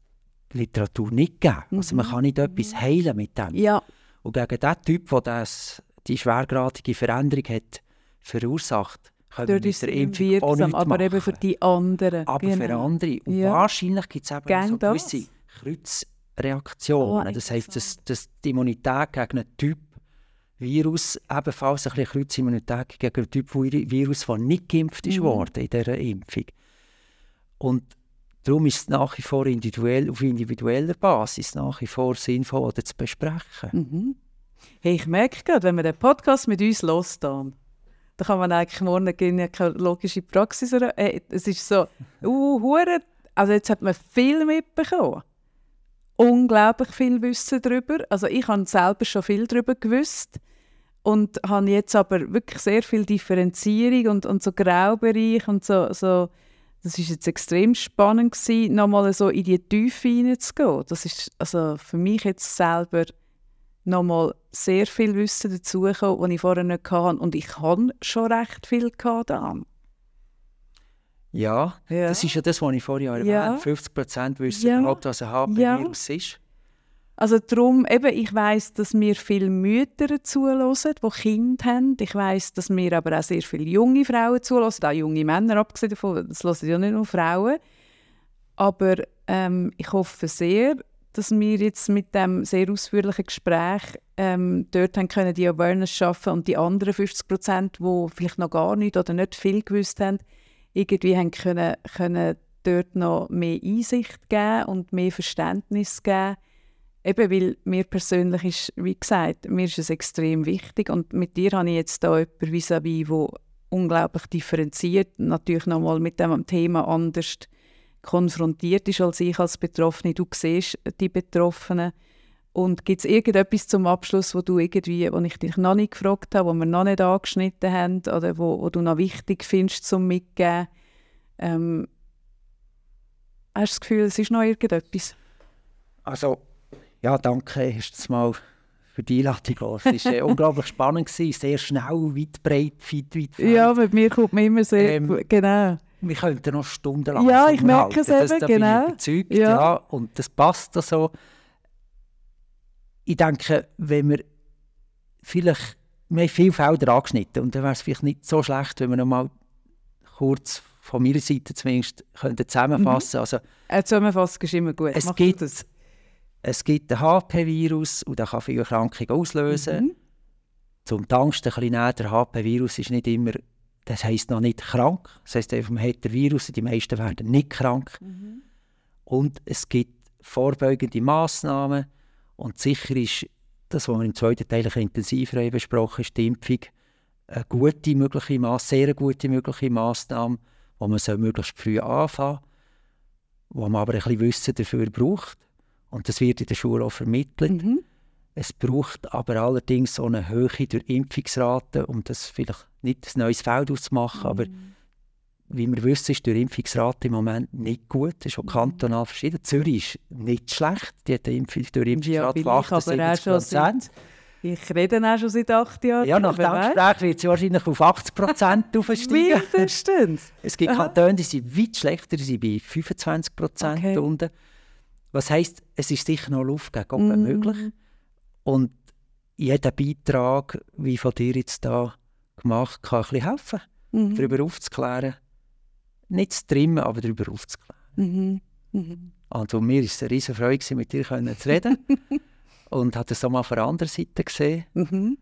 Literatur nicht gegeben. Also man kann nicht etwas heilen mit dem. Mhm. Ja, Und gegen den Typ, der das, die schwergradige Veränderung hat verursacht, können wir dort mit der es Impfung auch nichts aber machen. eben für die anderen. Aber für genau. andere. Und Ja. wahrscheinlich gibt es eben Gern so das. gewisse Kreuzreaktionen. Oh, das heisst, dass, dass die Immunität gegen einen Typ Virus ebenfalls ein bisschen Kreuzimmunität gegen einen Typ Vi- Virus, der nicht geimpft ist Mhm. worden in dieser Impfung. Und darum ist es nach wie vor individuell, auf individueller Basis nach wie vor sinnvoll oder zu besprechen. Mhm. Hey, ich merke gerade, wenn man den Podcast mit uns hört, dann, kann man eigentlich morgen eine gynäkologische Praxis äh, Es ist so, uh, hure also jetzt hat man viel mitbekommen. Unglaublich viel Wissen darüber. Also ich habe selber schon viel darüber gewusst und habe jetzt aber wirklich sehr viel Differenzierung und, und so Graubereich und so, so das ist jetzt extrem spannend gewesen, nochmal so in die Tiefe hineinzugehen. Das ist also für mich jetzt selber nochmal sehr viel Wissen dazugekommen, das ich vorher nicht hatte. Und ich habe schon recht viel gehabt. Ja, ja, das ist ja das, was ich vorhin erwähnt habe. 50% wissen ja. überhaupt, was ein HP-Virus ja. ist. Also darum, eben, ich weiß, dass wir viele Mütter zuhören, die Kinder haben. Ich weiß, dass wir aber auch sehr viele junge Frauen zuhören, auch junge Männer, abgesehen davon, das hören ja nicht nur Frauen. Aber ähm, ich hoffe sehr, dass wir jetzt mit dem sehr ausführlichen Gespräch ähm, dort haben können, die Awareness schaffen und die anderen 50 Prozent, die vielleicht noch gar nicht oder nicht viel gewusst haben, irgendwie haben können, können dort noch mehr Einsicht geben und mehr Verständnis geben. Eben, weil mir persönlich ist, wie gesagt, mir ist es extrem wichtig und mit dir habe ich jetzt da jemanden vis-à-vis, -vis, unglaublich differenziert, natürlich nochmal mit dem Thema anders konfrontiert ist als ich als Betroffene. Du siehst die Betroffenen. Und gibt es irgendetwas zum Abschluss, wo du irgendwie, wo ich dich noch nicht gefragt habe, wo wir noch nicht angeschnitten haben oder wo, wo du noch wichtig findest zum Mitgeben? Ähm, hast du das Gefühl, es ist noch irgendetwas? Also, ja, danke, du mal für die Einladung. Es war äh, unglaublich spannend, gewesen, sehr schnell, weit, breit, weit, weit. Ja, bei mir kommt man immer sehr, ähm, genau wir könnten noch stundenlang Ja, ich merke es eben, da genau. Überzeugt, ja. ja. und das passt so. Ich denke, wenn wir vielleicht, wir haben viele Felder angeschnitten und dann wäre es vielleicht nicht so schlecht, wenn wir noch mal kurz von meiner Seite zumindest könnten zusammenfassen. Mhm. Also, Eine Zusammenfassung ist immer gut. Es gibt, das. Es gibt ein HP-Virus und der kann viele Erkrankungen auslösen. Mhm. Zum Angst ein bisschen näher, der HP-Virus ist nicht immer das heisst noch nicht krank. Das heisst einfach, man hat den Virus, die meisten werden nicht krank. Mhm. Und es gibt vorbeugende Massnahmen und sicher ist das, was wir im zweiten Teil intensiver besprochen ist die Impfung eine gute mögliche Maß, sehr gute mögliche Massnahme, wo man soll möglichst früh anfangen wo man aber ein bisschen Wissen dafür braucht. Und das wird in der Schule auch vermittelt. Mhm. Es braucht aber allerdings so eine hohe Impfungsrate, um das vielleicht nicht ein neues Feld auszumachen, mhm. aber wie wir wissen, ist die Impfungsrate im Moment nicht gut. Das ist auch mhm. kantonal verschieden. Zürich ist nicht schlecht. Die hat eine durch Impfungsrate ja, von 78 Prozent. Ich rede auch schon seit acht Jahren. Ja, nach dem Gespräch wird sie wahrscheinlich auf 80 Prozent aufsteigen. Mindestens. Es gibt Kantone, die sind weit schlechter, die sind bei 25 Prozent okay. unten. Was heisst, es ist sicher noch Luft gegen oben mm. möglich. Und jeder Beitrag, wie von dir jetzt da gemacht, kann ein bisschen helfen, mhm. darüber aufzuklären. Nicht zu trimmen, aber darüber aufzuklären. Mhm. Mhm. Also mir war es eine riesige Freude, mit dir zu reden. und habe das auch mal von der anderen Seite gesehen. Mhm.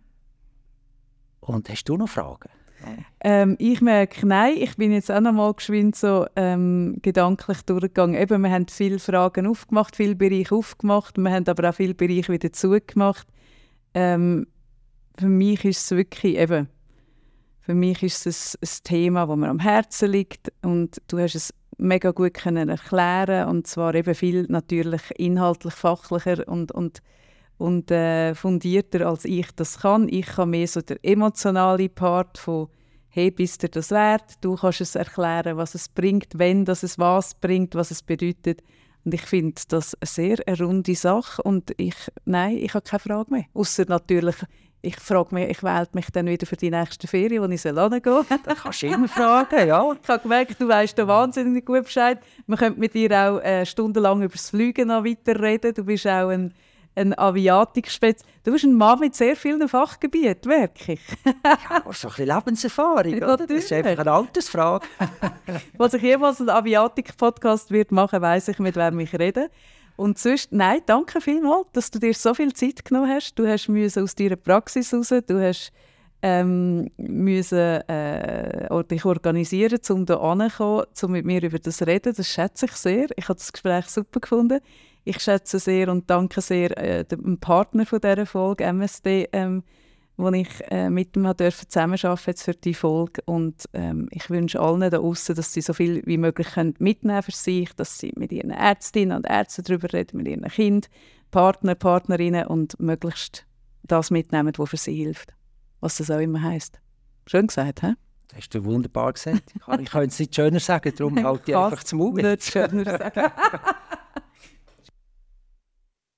Und hast du noch Fragen? Ähm, ich merke, nein, ich bin jetzt auch noch mal geschwind so ähm, gedanklich durchgegangen. Eben, wir haben viele Fragen aufgemacht, viele Bereiche aufgemacht, wir haben aber auch viele Bereiche wieder zugemacht. Ähm, für mich ist es wirklich eben für mich ist es ein, Thema, das mir am Herzen liegt und du hast es mega gut können erklären und zwar eben viel natürlich inhaltlich fachlicher und, und, und äh, fundierter als ich das kann. Ich kann mehr so der emotionale Part von hey, bist du das wert? Du kannst es erklären, was es bringt, wenn das es was bringt, was es bedeutet. Und ich finde das eine sehr eine runde Sache und ich, nein, ich habe keine Frage mehr. Außer natürlich, ich frage mich, ich wähle mich dann wieder für die nächste Ferien, wo ich hingehen soll. Das kannst du immer fragen, ja. Ich habe gemerkt, du weißt da wahnsinnig gut Bescheid. Man könnte mit dir auch äh, stundenlang über das Fliegen noch weiterreden. Du bist auch ein, ein Aviatik-Spez. Du bist ein Mann mit sehr vielen Fachgebieten, wirklich. ja, so ein bisschen Lebenserfahrung, oder? Das ist einfach eine Altersfrage. Was ich jemals einen Aviatik-Podcast machen weiss ich, mit wem ich rede. Und sonst, nein, danke vielmals, dass du dir so viel Zeit genommen hast. Du hast müssen aus deiner Praxis raus, du hast ähm, müssen, äh, dich organisieren, um hier anzukommen, um mit mir über das zu reden. Das schätze ich sehr. Ich habe das Gespräch super gefunden. Ich schätze sehr und danke sehr äh, dem Partner von dieser Folge, MSD, ähm, wo ich äh, mit ihm zusammenarbeiten für die Folge und ähm, ich wünsche allen da außen, dass sie so viel wie möglich können mitnehmen für sich, dass sie mit ihren Ärztinnen und Ärzten darüber reden, mit ihren Kindern, Partner, Partnerinnen und möglichst das mitnehmen, was für sie hilft, was das auch immer heißt. Schön gesagt, hä? Das hast du wunderbar gesagt. Ich kann, es nicht schöner sagen, darum halte ich einfach zum Mund. Nicht schöner sagen.